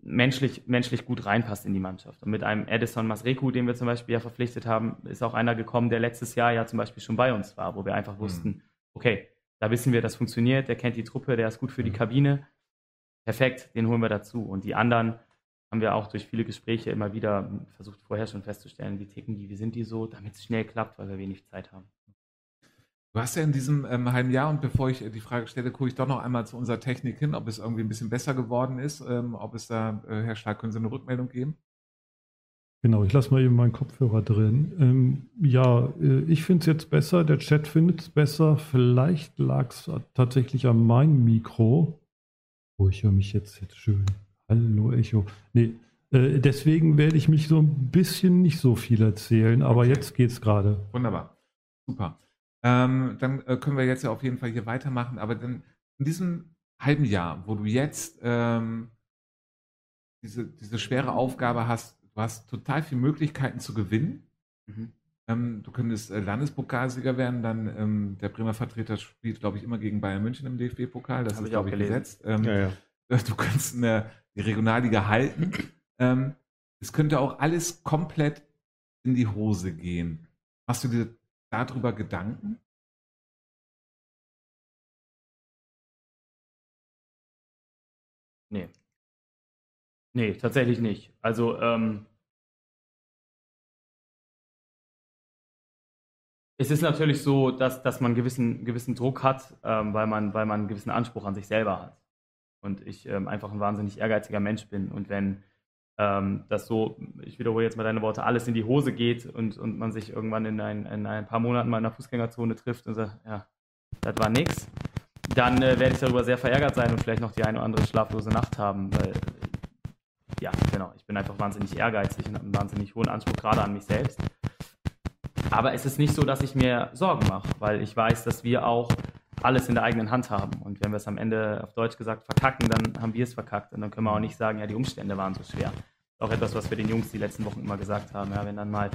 menschlich, menschlich gut reinpasst in die Mannschaft. Und mit einem Edison Masreku, den wir zum Beispiel ja verpflichtet haben, ist auch einer gekommen, der letztes Jahr ja zum Beispiel schon bei uns war, wo wir einfach mhm. wussten, okay, da wissen wir, das funktioniert, der kennt die Truppe, der ist gut für die mhm. Kabine. Perfekt, den holen wir dazu. Und die anderen haben wir auch durch viele Gespräche immer wieder versucht, vorher schon festzustellen, wie ticken die, wie sind die so, damit es schnell klappt, weil wir wenig Zeit haben. Du hast ja in diesem ähm, halben Jahr, und bevor ich äh, die Frage stelle, gucke ich doch noch einmal zu unserer Technik hin, ob es irgendwie ein bisschen besser geworden ist, ähm, ob es da, äh, Herr Stark, können Sie eine Rückmeldung geben? Genau, ich lasse mal eben meinen Kopfhörer drin. Ähm, ja, äh, ich finde es jetzt besser, der Chat findet es besser. Vielleicht lag es tatsächlich an meinem Mikro. Oh, ich höre mich jetzt, jetzt schön. Hallo Echo. Nee, äh, deswegen werde ich mich so ein bisschen nicht so viel erzählen, aber okay. jetzt geht's gerade. Wunderbar. Super. Ähm, dann äh, können wir jetzt ja auf jeden Fall hier weitermachen, aber dann in diesem halben Jahr, wo du jetzt ähm, diese, diese schwere Aufgabe hast, du hast total viele Möglichkeiten zu gewinnen. Mhm. Ähm, du könntest äh, Landespokalsieger werden, dann ähm, der Bremer Vertreter spielt, glaube ich, immer gegen Bayern München im DFB-Pokal. Das Hab ist, glaube ich, gesetzt. Ähm, ja, ja. Du könntest eine, die Regionalliga halten. Ähm, es könnte auch alles komplett in die Hose gehen. Machst du dir darüber Gedanken? Nee. Nee, tatsächlich nicht. Also, ähm, es ist natürlich so, dass, dass man gewissen, gewissen Druck hat, ähm, weil, man, weil man einen gewissen Anspruch an sich selber hat. Und ich ähm, einfach ein wahnsinnig ehrgeiziger Mensch bin. Und wenn ähm, das so, ich wiederhole jetzt mal deine Worte, alles in die Hose geht und, und man sich irgendwann in ein, in ein paar Monaten mal in der Fußgängerzone trifft und sagt, ja, das war nix, dann äh, werde ich darüber sehr verärgert sein und vielleicht noch die eine oder andere schlaflose Nacht haben, weil, ja, genau, ich bin einfach wahnsinnig ehrgeizig und habe einen wahnsinnig hohen Anspruch gerade an mich selbst. Aber es ist nicht so, dass ich mir Sorgen mache, weil ich weiß, dass wir auch alles in der eigenen Hand haben. Und wenn wir es am Ende auf Deutsch gesagt verkacken, dann haben wir es verkackt. Und dann können wir auch nicht sagen, ja, die Umstände waren so schwer. Auch etwas, was wir den Jungs die letzten Wochen immer gesagt haben. Ja, wenn dann mal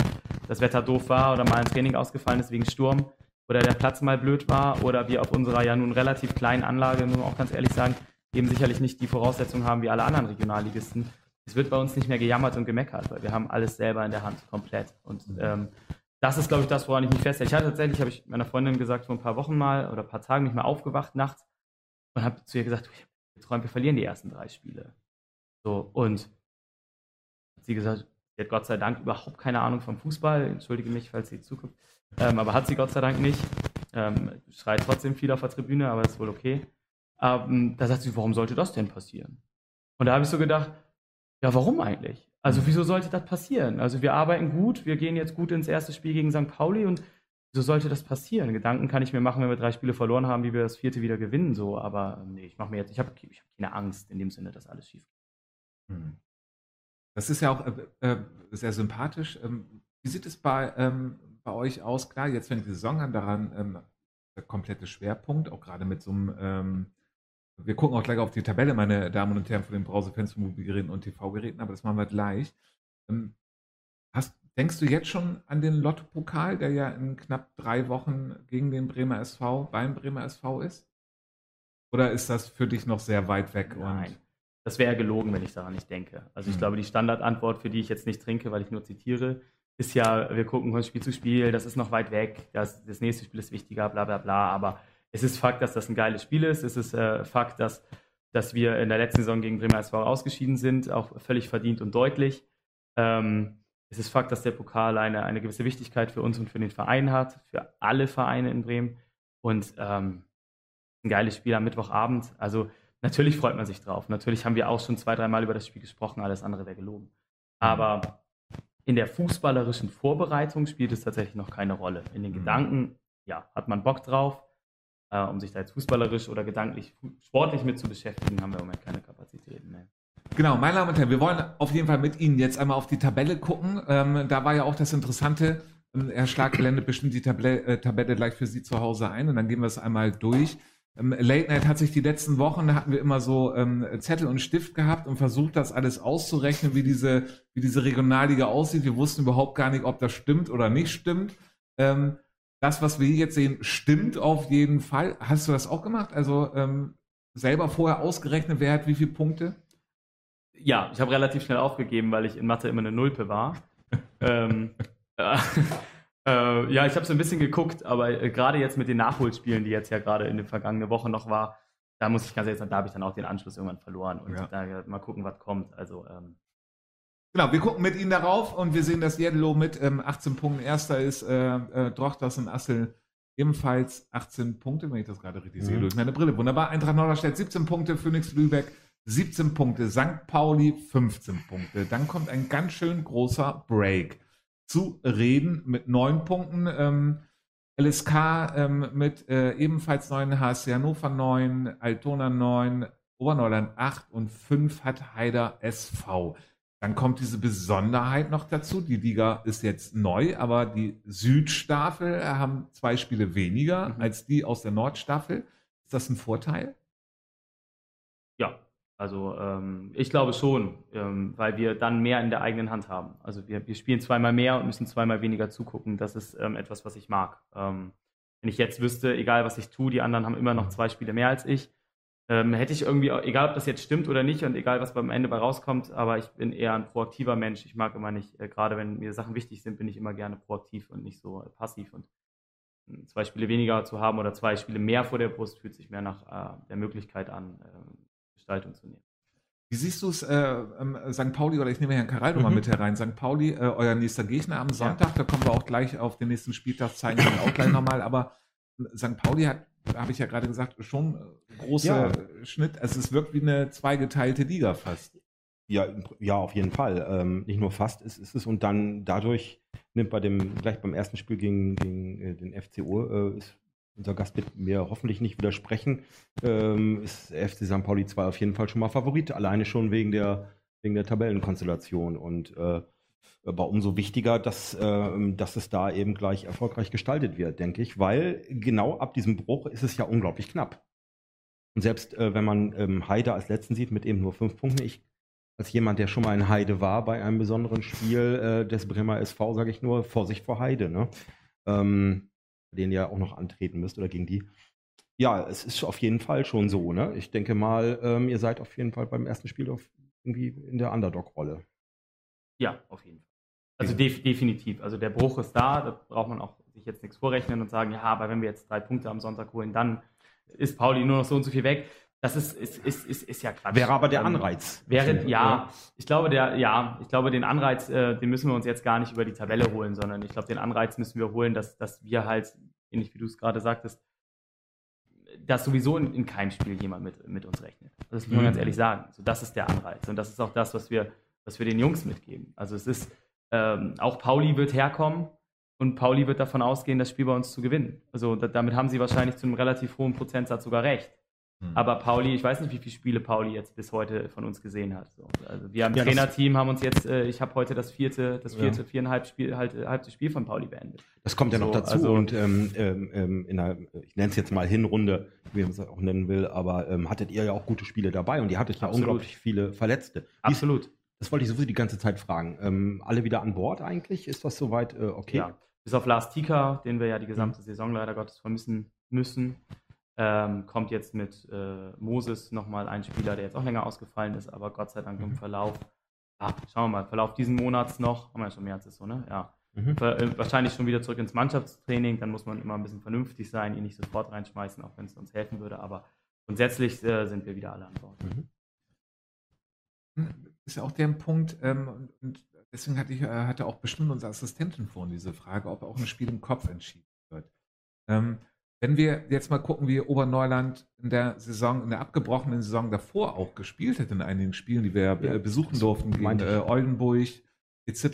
das Wetter doof war oder mal ein Training ausgefallen ist wegen Sturm oder der Platz mal blöd war oder wir auf unserer ja nun relativ kleinen Anlage, muss man auch ganz ehrlich sagen, eben sicherlich nicht die Voraussetzungen haben wie alle anderen Regionalligisten. Es wird bei uns nicht mehr gejammert und gemeckert, weil wir haben alles selber in der Hand, komplett. Und ähm, das ist, glaube ich, das, woran ich mich feststelle. Ich hatte tatsächlich, habe ich meiner Freundin gesagt, vor ein paar Wochen mal oder ein paar Tagen nicht mehr aufgewacht nachts und habe zu ihr gesagt, ich habe geträumt, wir verlieren die ersten drei Spiele. So, und hat sie gesagt, sie hat Gott sei Dank überhaupt keine Ahnung vom Fußball. Entschuldige mich, falls sie zuguckt. Ähm, aber hat sie Gott sei Dank nicht. Ähm, schreit trotzdem viel auf der Tribüne, aber ist wohl okay. Ähm, da sagt sie, warum sollte das denn passieren? Und da habe ich so gedacht, ja, warum eigentlich? Also mhm. wieso sollte das passieren? Also wir arbeiten gut, wir gehen jetzt gut ins erste Spiel gegen St. Pauli und wieso sollte das passieren? Gedanken kann ich mir machen, wenn wir drei Spiele verloren haben, wie wir das vierte wieder gewinnen, so. Aber nee, ich mache mir jetzt, ich habe ich hab keine Angst in dem Sinne, dass alles schief geht. Mhm. Das ist ja auch äh, äh, sehr sympathisch. Ähm, wie sieht es bei, ähm, bei euch aus? Klar, jetzt fängt die Saison an, daran ähm, der komplette Schwerpunkt, auch gerade mit so einem ähm, wir gucken auch gleich auf die Tabelle, meine Damen und Herren, von den Browserfans von Mobilgeräten und TV-Geräten, aber das machen wir gleich. Ähm, hast, denkst du jetzt schon an den Lotto-Pokal, der ja in knapp drei Wochen gegen den Bremer SV, beim Bremer SV ist? Oder ist das für dich noch sehr weit weg? Nein, das wäre gelogen, wenn ich daran nicht denke. Also ich hm. glaube, die Standardantwort, für die ich jetzt nicht trinke, weil ich nur zitiere, ist ja, wir gucken von Spiel zu Spiel, das ist noch weit weg, das, das nächste Spiel ist wichtiger, bla bla bla, aber es ist Fakt, dass das ein geiles Spiel ist. Es ist äh, Fakt, dass, dass wir in der letzten Saison gegen Bremer SV ausgeschieden sind, auch völlig verdient und deutlich. Ähm, es ist Fakt, dass der Pokal eine, eine gewisse Wichtigkeit für uns und für den Verein hat, für alle Vereine in Bremen. Und ähm, ein geiles Spiel am Mittwochabend. Also natürlich freut man sich drauf. Natürlich haben wir auch schon zwei, dreimal über das Spiel gesprochen, alles andere wäre gelogen. Aber in der fußballerischen Vorbereitung spielt es tatsächlich noch keine Rolle. In den mhm. Gedanken, ja, hat man Bock drauf, äh, um sich da jetzt fußballerisch oder gedanklich, sportlich mit zu beschäftigen, haben wir im Moment keine Kapazitäten mehr. Genau, meine Damen und Herren, wir wollen auf jeden Fall mit Ihnen jetzt einmal auf die Tabelle gucken. Ähm, da war ja auch das Interessante, ähm, Herr Schlaggelände bestimmt die Tabelle, äh, Tabelle gleich für Sie zu Hause ein und dann gehen wir es einmal durch. Ähm, Late Night hat sich die letzten Wochen, da hatten wir immer so ähm, Zettel und Stift gehabt und versucht, das alles auszurechnen, wie diese, wie diese Regionalliga aussieht. Wir wussten überhaupt gar nicht, ob das stimmt oder nicht stimmt. Ähm, das, was wir jetzt sehen, stimmt auf jeden Fall. Hast du das auch gemacht? Also ähm, selber vorher ausgerechnet, wer hat wie viele Punkte? Ja, ich habe relativ schnell aufgegeben, weil ich in Mathe immer eine Nulpe war. ähm, äh, äh, ja, ich habe so ein bisschen geguckt, aber äh, gerade jetzt mit den Nachholspielen, die jetzt ja gerade in den vergangenen Wochen noch war, da muss ich ganz ehrlich sagen, da habe ich dann auch den Anschluss irgendwann verloren und ja. da mal gucken, was kommt. Also ähm, Genau, wir gucken mit Ihnen darauf und wir sehen, dass Jedelo mit ähm, 18 Punkten erster ist, äh, äh, Drochters und Assel ebenfalls 18 Punkte, wenn ich das gerade richtig mhm. sehe, durch meine Brille. Wunderbar. Eintracht Norderstedt 17 Punkte, Phoenix Lübeck 17 Punkte, St. Pauli 15 Punkte. Dann kommt ein ganz schön großer Break zu reden mit 9 Punkten. Ähm, LSK ähm, mit äh, ebenfalls 9, HSC Hannover 9, Altona 9, Oberneuland 8 und 5 hat Heider SV. Dann kommt diese Besonderheit noch dazu. Die Liga ist jetzt neu, aber die Südstaffel haben zwei Spiele weniger mhm. als die aus der Nordstaffel. Ist das ein Vorteil? Ja, also ähm, ich glaube schon, ähm, weil wir dann mehr in der eigenen Hand haben. Also wir, wir spielen zweimal mehr und müssen zweimal weniger zugucken. Das ist ähm, etwas, was ich mag. Ähm, wenn ich jetzt wüsste, egal was ich tue, die anderen haben immer noch zwei Spiele mehr als ich, ähm, hätte ich irgendwie, egal ob das jetzt stimmt oder nicht und egal was beim Ende bei rauskommt, aber ich bin eher ein proaktiver Mensch. Ich mag immer nicht, äh, gerade wenn mir Sachen wichtig sind, bin ich immer gerne proaktiv und nicht so äh, passiv. Und äh, zwei Spiele weniger zu haben oder zwei Spiele mehr vor der Brust fühlt sich mehr nach äh, der Möglichkeit an, äh, Gestaltung zu nehmen. Wie siehst du es, ähm, St. Pauli, oder ich nehme Herrn Karaldo mhm. mal mit herein, St. Pauli, äh, euer nächster Gegner am Sonntag, ja. da kommen wir auch gleich auf den nächsten Spieltag, zeigen wir auch gleich nochmal, aber St. Pauli hat, habe ich ja gerade gesagt, schon große ja. Schnitt, also es wirkt wie eine zweigeteilte Liga fast. Ja, ja, auf jeden Fall. Ähm, nicht nur fast ist, ist es und dann dadurch nimmt bei dem, gleich beim ersten Spiel gegen, gegen äh, den FCO, äh, ist unser Gast wird mir hoffentlich nicht widersprechen, ähm, ist FC St. Pauli 2 auf jeden Fall schon mal Favorit, alleine schon wegen der, wegen der Tabellenkonstellation. Und äh, aber umso wichtiger, dass, äh, dass es da eben gleich erfolgreich gestaltet wird, denke ich, weil genau ab diesem Bruch ist es ja unglaublich knapp. Und selbst äh, wenn man ähm, Heide als letzten sieht mit eben nur fünf Punkten, ich als jemand, der schon mal in Heide war bei einem besonderen Spiel äh, des Bremer SV, sage ich nur, Vorsicht vor Heide. Ne? Ähm, den ihr auch noch antreten müsst oder gegen die. Ja, es ist auf jeden Fall schon so. Ne? Ich denke mal, ähm, ihr seid auf jeden Fall beim ersten Spiel auf, irgendwie in der Underdog-Rolle. Ja, auf jeden Fall. Also def definitiv. Also der Bruch ist da, da braucht man auch sich jetzt nichts vorrechnen und sagen, ja, aber wenn wir jetzt drei Punkte am Sonntag holen, dann ist Pauli nur noch so und so viel weg. Das ist, ist, ist, ist, ist ja Quatsch. Wäre aber der ähm, Anreiz. Wäre, ja, ich glaube, der, ja, ich glaube, den Anreiz, äh, den müssen wir uns jetzt gar nicht über die Tabelle holen, sondern ich glaube, den Anreiz müssen wir holen, dass, dass wir halt, ähnlich wie du es gerade sagtest, dass sowieso in, in, keinem Spiel jemand mit, mit uns rechnet. Das muss man mhm. ganz ehrlich sagen. So, das ist der Anreiz. Und das ist auch das, was wir, was wir den Jungs mitgeben. Also es ist, ähm, auch Pauli wird herkommen und Pauli wird davon ausgehen, das Spiel bei uns zu gewinnen. Also da, damit haben sie wahrscheinlich zu einem relativ hohen Prozentsatz sogar recht. Mhm. Aber Pauli, ich weiß nicht, wie viele Spiele Pauli jetzt bis heute von uns gesehen hat. So. Also wir haben ja, Trainerteam, haben uns jetzt, äh, ich habe heute das vierte, das vierte, ja. viereinhalb Spiel, halt, äh, halbes Spiel von Pauli beendet. Das kommt ja so, noch dazu also, und ähm, ähm, ähm in einer, ich nenne es jetzt mal Hinrunde, wie man es auch nennen will, aber ähm, hattet ihr ja auch gute Spiele dabei und ihr hattet ja Absolut. unglaublich viele Verletzte. Absolut. Das wollte ich sowieso die ganze Zeit fragen. Ähm, alle wieder an Bord eigentlich? Ist das soweit äh, okay? Ja, bis auf Lars Tika, den wir ja die gesamte mhm. Saison leider Gottes vermissen müssen. Ähm, kommt jetzt mit äh, Moses nochmal ein Spieler, der jetzt auch länger ausgefallen ist, aber Gott sei Dank im mhm. Verlauf, ah, schauen wir mal, Verlauf diesen Monats noch, haben wir ja schon mehr als ist so, ne? Ja. Mhm. Äh, wahrscheinlich schon wieder zurück ins Mannschaftstraining, dann muss man immer ein bisschen vernünftig sein, ihn nicht sofort reinschmeißen, auch wenn es uns helfen würde, aber grundsätzlich äh, sind wir wieder alle an Bord. Mhm. Ja auch der Punkt, ähm, und deswegen hatte, ich, äh, hatte auch bestimmt unser Assistentin vorhin diese Frage, ob auch ein Spiel im Kopf entschieden wird. Ähm, wenn wir jetzt mal gucken, wie Oberneuland in der Saison, in der abgebrochenen Saison davor auch gespielt hat in einigen Spielen, die wir ja, besuchen durften, gegen äh, Oldenburg etc.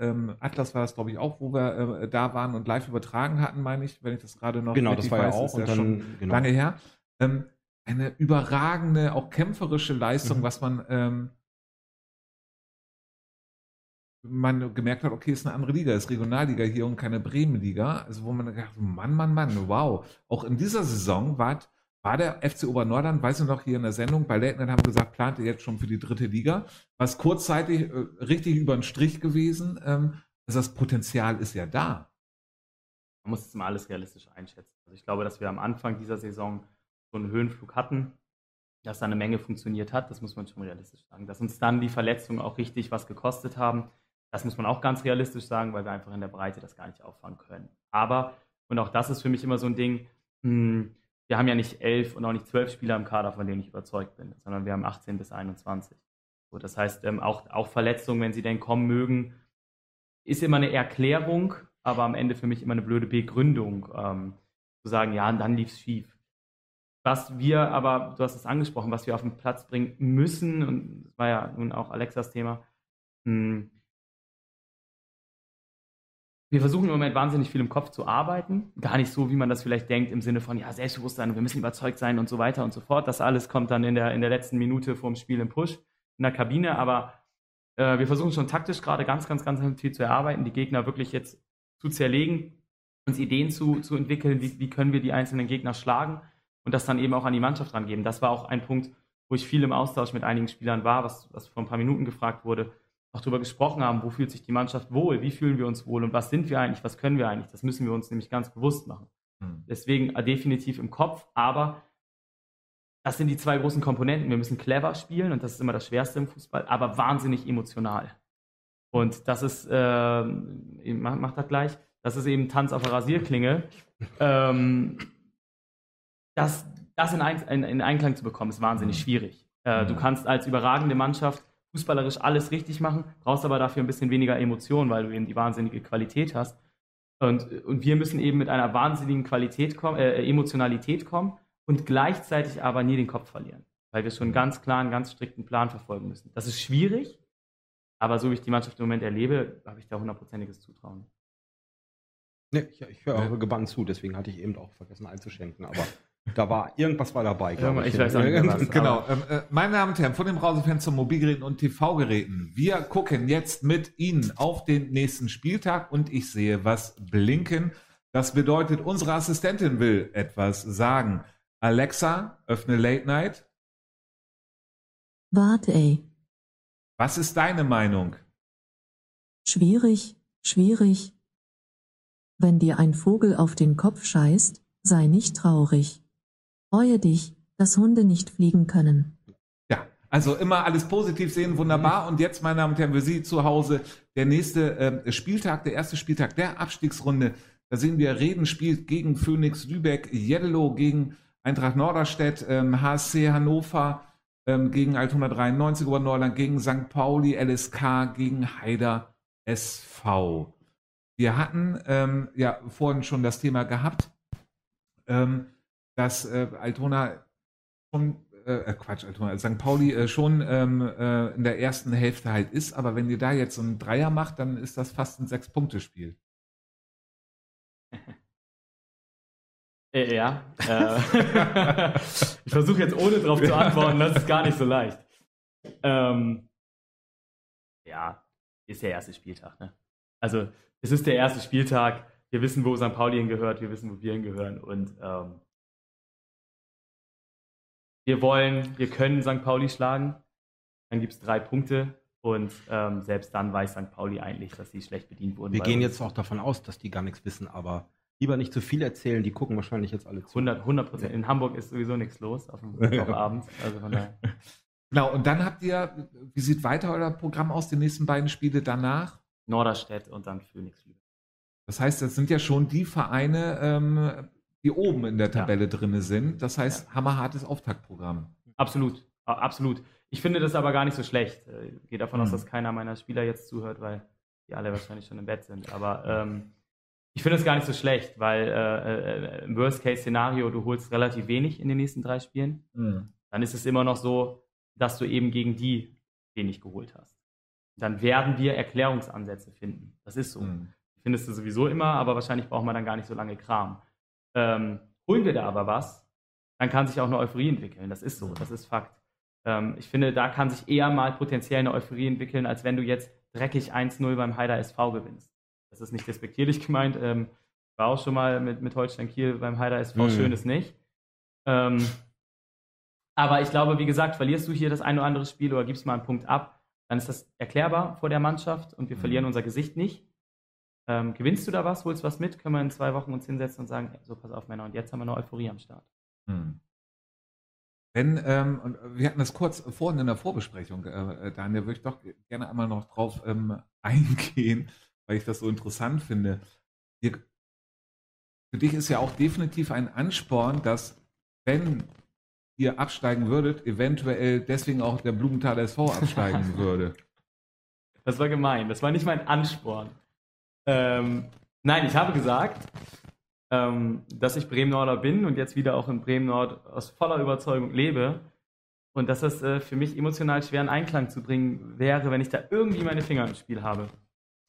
Ähm, Atlas war das, glaube ich, auch, wo wir äh, da waren und live übertragen hatten, meine ich, wenn ich das gerade noch Genau, das war weiß, ja auch und dann, schon genau. lange her. Ähm, eine überragende, auch kämpferische Leistung, mhm. was man ähm, man gemerkt hat, okay, ist eine andere Liga, ist Regionalliga hier und keine Bremenliga. Also wo man gedacht, Mann, Mann, Mann, wow. Auch in dieser Saison war, war der FC Obernordland, weiß ich noch, hier in der Sendung, bei Leitner haben gesagt, plant ihr jetzt schon für die dritte Liga. Was kurzzeitig äh, richtig über den Strich gewesen. Ähm, also das Potenzial ist ja da. Man muss es mal alles realistisch einschätzen. Also ich glaube, dass wir am Anfang dieser Saison so einen Höhenflug hatten, dass da eine Menge funktioniert hat, das muss man schon realistisch sagen. Dass uns dann die Verletzungen auch richtig was gekostet haben, das muss man auch ganz realistisch sagen, weil wir einfach in der Breite das gar nicht auffangen können. Aber, und auch das ist für mich immer so ein Ding, hm, wir haben ja nicht elf und auch nicht zwölf Spieler im Kader, von denen ich überzeugt bin, sondern wir haben 18 bis 21. So, das heißt, ähm, auch, auch Verletzungen, wenn sie denn kommen mögen, ist immer eine Erklärung, aber am Ende für mich immer eine blöde Begründung, ähm, zu sagen, ja, dann lief es schief. Was wir aber, du hast es angesprochen, was wir auf den Platz bringen müssen, und das war ja nun auch Alexas Thema, mh, hm, wir versuchen im Moment wahnsinnig viel im Kopf zu arbeiten. Gar nicht so, wie man das vielleicht denkt, im Sinne von, ja, Selbstbewusstsein und wir müssen überzeugt sein und so weiter und so fort. Das alles kommt dann in der, in der letzten Minute vorm Spiel im Push, in der Kabine. Aber äh, wir versuchen schon taktisch gerade ganz, ganz, ganz viel zu erarbeiten, die Gegner wirklich jetzt zu zerlegen, uns Ideen zu, zu entwickeln, wie, wie können wir die einzelnen Gegner schlagen und das dann eben auch an die Mannschaft rangeben. Das war auch ein Punkt, wo ich viel im Austausch mit einigen Spielern war, was, was vor ein paar Minuten gefragt wurde auch darüber gesprochen haben, wo fühlt sich die Mannschaft wohl, wie fühlen wir uns wohl und was sind wir eigentlich, was können wir eigentlich. Das müssen wir uns nämlich ganz bewusst machen. Mhm. Deswegen äh, definitiv im Kopf, aber das sind die zwei großen Komponenten. Wir müssen clever spielen und das ist immer das Schwerste im Fußball, aber wahnsinnig emotional. Und das ist, äh, macht das gleich, das ist eben Tanz auf der Rasierklinge. ähm, das das in, Ein in, in, Einklang zu bekommen, ist wahnsinnig mhm. schwierig. Äh, du mhm. kannst als überragende Mannschaft fußballerisch alles richtig machen, brauchst aber dafür ein bisschen weniger Emotion, weil du eben die wahnsinnige Qualität hast. Und, und wir müssen eben mit einer wahnsinnigen Qualität kommen, äh, Emotionalität kommen und gleichzeitig aber nie den Kopf verlieren, weil wir schon einen ganz klaren, ganz strikten Plan verfolgen müssen. Das ist schwierig, aber so wie ich die Mannschaft im Moment erlebe, habe ich da hundertprozentiges Zutrauen. Nee, ich, ich höre auch gebannt zu, deswegen hatte ich eben auch vergessen einzuschenken, aber da war irgendwas war dabei, glaube ich. ich weiß auch nicht was, genau. Ähm, äh, meine Damen und Herren, von dem Browserfenster Mobilgeräten und TV-Geräten. Wir gucken jetzt mit Ihnen auf den nächsten Spieltag und ich sehe was blinken. Das bedeutet, unsere Assistentin will etwas sagen. Alexa, öffne Late Night. Warte, ey. Was ist deine Meinung? Schwierig, schwierig. Wenn dir ein Vogel auf den Kopf scheißt, sei nicht traurig. Freue dich, dass Hunde nicht fliegen können. Ja, also immer alles positiv sehen, wunderbar. Und jetzt, meine Damen und Herren, für Sie zu Hause der nächste äh, Spieltag, der erste Spieltag der Abstiegsrunde. Da sehen wir, Reden spielt gegen Phoenix Lübeck, Jeddelo gegen Eintracht Norderstedt, ähm, HSC Hannover ähm, gegen Altona 93 Oberneuland, gegen St. Pauli, LSK gegen Haider SV. Wir hatten ähm, ja vorhin schon das Thema gehabt. Ähm, dass äh, Altona schon, äh, äh, Quatsch, Altona, St. Pauli äh, schon ähm, äh, in der ersten Hälfte halt ist, aber wenn ihr da jetzt so einen Dreier macht, dann ist das fast ein Sechs-Punkte-Spiel. Äh, ja. Äh, ich versuche jetzt ohne drauf zu antworten, das ist gar nicht so leicht. Ähm, ja, ist der erste Spieltag. Ne? Also, es ist der erste Spieltag. Wir wissen, wo St. Pauli hingehört, wir wissen, wo wir hingehören. Und ähm, wir wollen, wir können St. Pauli schlagen, dann gibt es drei Punkte und ähm, selbst dann weiß St. Pauli eigentlich, dass sie schlecht bedient wurden. Wir gehen uns. jetzt auch davon aus, dass die gar nichts wissen, aber lieber nicht zu viel erzählen, die gucken wahrscheinlich jetzt alle zu. 100 Prozent. In Hamburg ist sowieso nichts los auf dem Abend. Also von daher. Genau, und dann habt ihr, wie sieht weiter euer Programm aus, die nächsten beiden Spiele danach? Norderstedt und dann Phoenix. Das heißt, das sind ja schon die Vereine, ähm, die oben in der Tabelle ja. drin sind. Das heißt, ja. hammerhartes Auftaktprogramm. Absolut, absolut. Ich finde das aber gar nicht so schlecht. Ich gehe davon mhm. aus, dass keiner meiner Spieler jetzt zuhört, weil die alle wahrscheinlich schon im Bett sind. Aber ähm, ich finde es gar nicht so schlecht, weil äh, äh, im Worst-Case-Szenario, du holst relativ wenig in den nächsten drei Spielen. Mhm. Dann ist es immer noch so, dass du eben gegen die wenig geholt hast. Dann werden wir Erklärungsansätze finden. Das ist so. Mhm. Findest du sowieso immer, aber wahrscheinlich braucht man dann gar nicht so lange Kram. Ähm, holen wir da aber was, dann kann sich auch eine Euphorie entwickeln. Das ist so, das ist Fakt. Ähm, ich finde, da kann sich eher mal potenziell eine Euphorie entwickeln, als wenn du jetzt dreckig 1-0 beim Heider SV gewinnst. Das ist nicht respektierlich gemeint. Ähm, war auch schon mal mit, mit Holstein Kiel beim Heider SV, mhm. schön ist nicht. Ähm, aber ich glaube, wie gesagt, verlierst du hier das ein oder andere Spiel oder gibst mal einen Punkt ab, dann ist das erklärbar vor der Mannschaft und wir mhm. verlieren unser Gesicht nicht. Ähm, gewinnst du da was, holst was mit, können wir in zwei Wochen uns hinsetzen und sagen, so pass auf Männer, und jetzt haben wir eine Euphorie am Start. Hm. Wenn, ähm, und wir hatten das kurz vorhin in der Vorbesprechung, äh, äh Daniel, würde ich doch gerne einmal noch drauf ähm, eingehen, weil ich das so interessant finde. Ihr, für dich ist ja auch definitiv ein Ansporn, dass wenn ihr absteigen würdet, eventuell deswegen auch der Blumenthal SV absteigen würde. Das war gemein, das war nicht mein Ansporn. Ähm, nein, ich habe gesagt, ähm, dass ich Bremen-Norder bin und jetzt wieder auch in Bremen-Nord aus voller Überzeugung lebe. Und dass das äh, für mich emotional schwer in Einklang zu bringen wäre, wenn ich da irgendwie meine Finger im Spiel habe.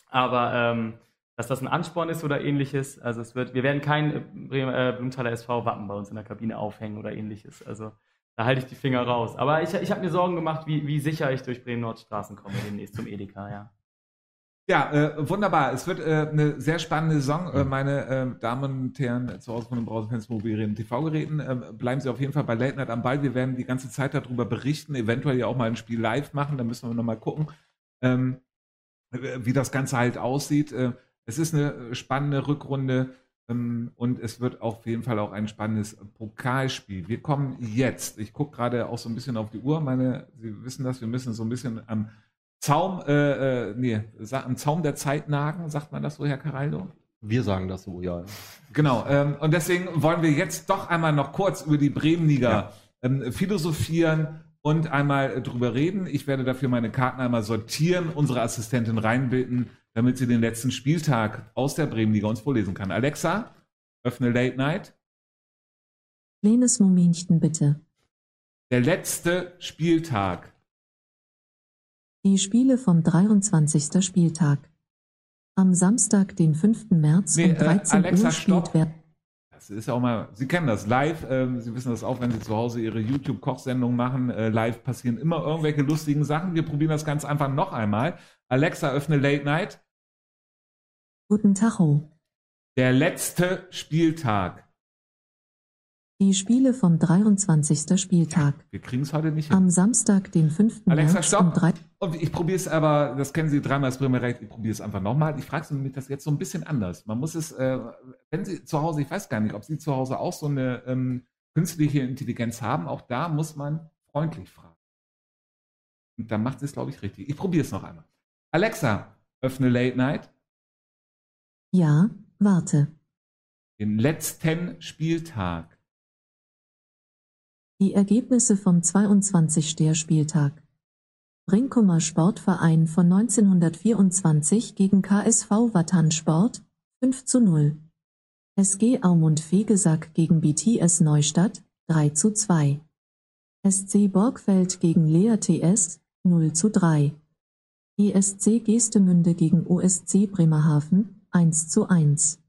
Aber ähm, dass das ein Ansporn ist oder ähnliches. Also es wird, wir werden kein äh, Blumenthaler SV Wappen bei uns in der Kabine aufhängen oder ähnliches. Also da halte ich die Finger raus. Aber ich, ich habe mir Sorgen gemacht, wie, wie sicher ich durch Bremen-Nordstraßen komme demnächst zum Edeka, ja. Ja, äh, wunderbar. Es wird äh, eine sehr spannende Saison. Äh, meine äh, Damen und Herren zu Hause von den Browserfans mobilen TV-Geräten, ähm, bleiben Sie auf jeden Fall bei Late Night am Ball. Wir werden die ganze Zeit darüber berichten, eventuell ja auch mal ein Spiel live machen. Da müssen wir nochmal gucken, ähm, wie das Ganze halt aussieht. Äh, es ist eine spannende Rückrunde. Ähm, und es wird auf jeden Fall auch ein spannendes Pokalspiel. Wir kommen jetzt, ich gucke gerade auch so ein bisschen auf die Uhr, meine, Sie wissen das, wir müssen so ein bisschen am Zaum, äh, äh, nee, am Zaum der Zeit nagen, sagt man das so, Herr Caraldo? Wir sagen das so, ja. Genau, ähm, und deswegen wollen wir jetzt doch einmal noch kurz über die Bremenliga ja. ähm, philosophieren und einmal drüber reden. Ich werde dafür meine Karten einmal sortieren, unsere Assistentin reinbitten damit sie den letzten Spieltag aus der Bremenliga uns vorlesen kann. Alexa, öffne Late Night. Kleines Momentchen bitte. Der letzte Spieltag. Die Spiele vom 23. Spieltag. Am Samstag, den 5. März nee, um 13 äh, Alexa, Uhr spielt wer. Das ist auch mal, Sie kennen das live, äh, Sie wissen das auch, wenn Sie zu Hause Ihre YouTube-Kochsendung machen. Äh, live passieren immer irgendwelche lustigen Sachen. Wir probieren das ganz einfach noch einmal. Alexa, öffne Late Night. Guten Tag. Der letzte Spieltag. Die Spiele vom 23. Spieltag. Ja, wir kriegen es heute nicht hin. Am Samstag, den 5. Alexa, März stopp. um 3 Und ich probiere es aber, das kennen Sie dreimal das Bremer Recht, ich probiere es einfach nochmal. Ich frage Sie nämlich das jetzt so ein bisschen anders. Man muss es, äh, wenn Sie zu Hause, ich weiß gar nicht, ob Sie zu Hause auch so eine ähm, künstliche Intelligenz haben, auch da muss man freundlich fragen. Und dann macht es, glaube ich, richtig. Ich probiere es noch einmal. Alexa, öffne Late Night. Ja, warte. Den letzten Spieltag. Die Ergebnisse vom 22. Spieltag. Brinkumer Sportverein von 1924 gegen KSV Wattan Sport 5 zu 0. SG Aumund Fegesack gegen BTS Neustadt 3 zu 2. SC Borgfeld gegen Lea TS 0 zu 3. ESC Gestemünde gegen OSC Bremerhaven 1 zu 1.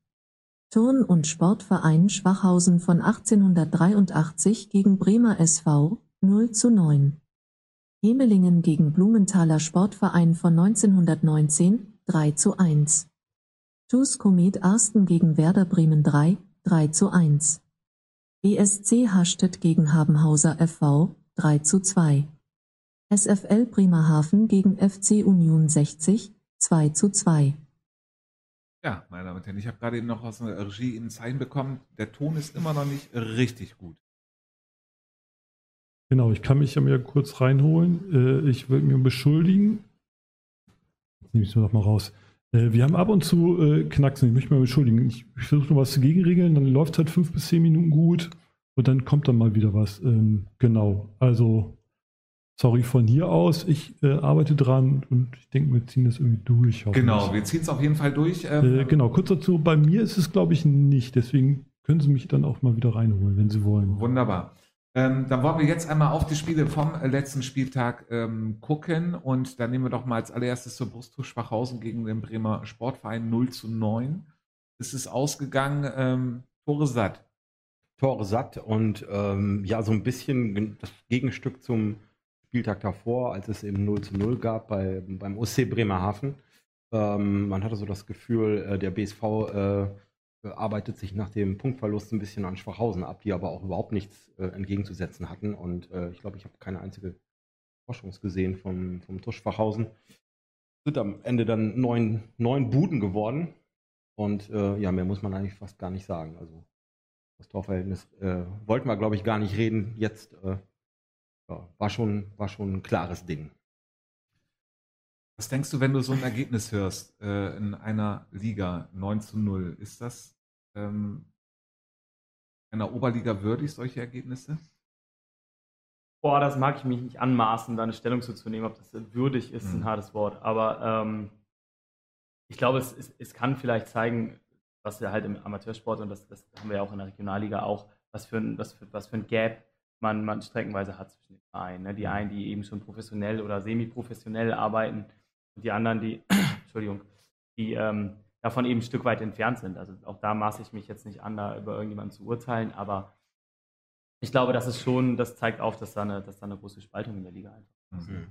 Turn- und Sportverein Schwachhausen von 1883 gegen Bremer SV 0 zu 9. Hemelingen gegen Blumenthaler Sportverein von 1919 3 zu 1. TuS Komet Arsten gegen Werder Bremen 3 3 zu 1. BSC Hastedt gegen Habenhauser FV 3 zu 2. SFL Bremerhaven gegen FC Union 60, 2 zu 2. Ja, meine Damen und Herren, ich habe gerade eben noch aus der Regie ein Zeichen bekommen. Der Ton ist immer noch nicht richtig gut. Genau, ich kann mich ja mir kurz reinholen. Äh, ich will mir beschuldigen. Jetzt nehme ich es mir doch mal raus. Äh, wir haben ab und zu äh, Knacksen. Ich möchte mal beschuldigen. Ich, ich versuche noch was zu gegenregeln, dann läuft es halt fünf bis zehn Minuten gut und dann kommt dann mal wieder was. Ähm, genau, also sorry von hier aus. Ich äh, arbeite dran und ich denke, wir ziehen das irgendwie durch. Genau, wir ziehen es auf jeden Fall durch. Ähm, äh, genau, kurz dazu, bei mir ist es, glaube ich, nicht. Deswegen können Sie mich dann auch mal wieder reinholen, wenn Sie wollen. Wunderbar. Ähm, dann wollen wir jetzt einmal auf die Spiele vom letzten Spieltag ähm, gucken und dann nehmen wir doch mal als allererstes zur Brusttuch Schwachhausen gegen den Bremer Sportverein 0 zu 9. Es ist ausgegangen, ähm, Tore satt. Tore satt und ähm, ja, so ein bisschen das Gegenstück zum Spieltag davor, als es eben 0 zu 0 gab bei, beim OC Bremerhaven. Ähm, man hatte so das Gefühl, äh, der BSV äh, arbeitet sich nach dem Punktverlust ein bisschen an Schwachhausen ab, die aber auch überhaupt nichts äh, entgegenzusetzen hatten. Und äh, ich glaube, ich habe keine einzige Forschung gesehen vom, vom TuS Schwachhausen. Sind am Ende dann neun, neun Buden geworden. Und äh, ja, mehr muss man eigentlich fast gar nicht sagen. Also das Torverhältnis äh, wollten wir, glaube ich, gar nicht reden. Jetzt ja, war, schon, war schon ein klares Ding. Was denkst du, wenn du so ein Ergebnis hörst äh, in einer Liga 9 zu 0? Ist das ähm, einer Oberliga würdig, solche Ergebnisse? Boah, das mag ich mich nicht anmaßen, da eine Stellung zu nehmen, ob das würdig ist, mhm. ein hartes Wort. Aber ähm, ich glaube, es, es, es, kann vielleicht zeigen, was wir halt im Amateursport, und das, das haben wir ja auch in der Regionalliga auch, was für ein, was für, was für ein Gap man, man streckenweise hat zwischen den Vereinen. Ne? Die einen, die eben schon professionell oder semi-professionell arbeiten und die anderen, die, Entschuldigung, die, ähm, davon eben ein Stück weit entfernt sind. Also auch da maße ich mich jetzt nicht an, da über irgendjemanden zu urteilen, aber ich glaube, das ist schon, das zeigt auf, dass da eine, dass da eine große Spaltung in der Liga einfach ist. Mhm.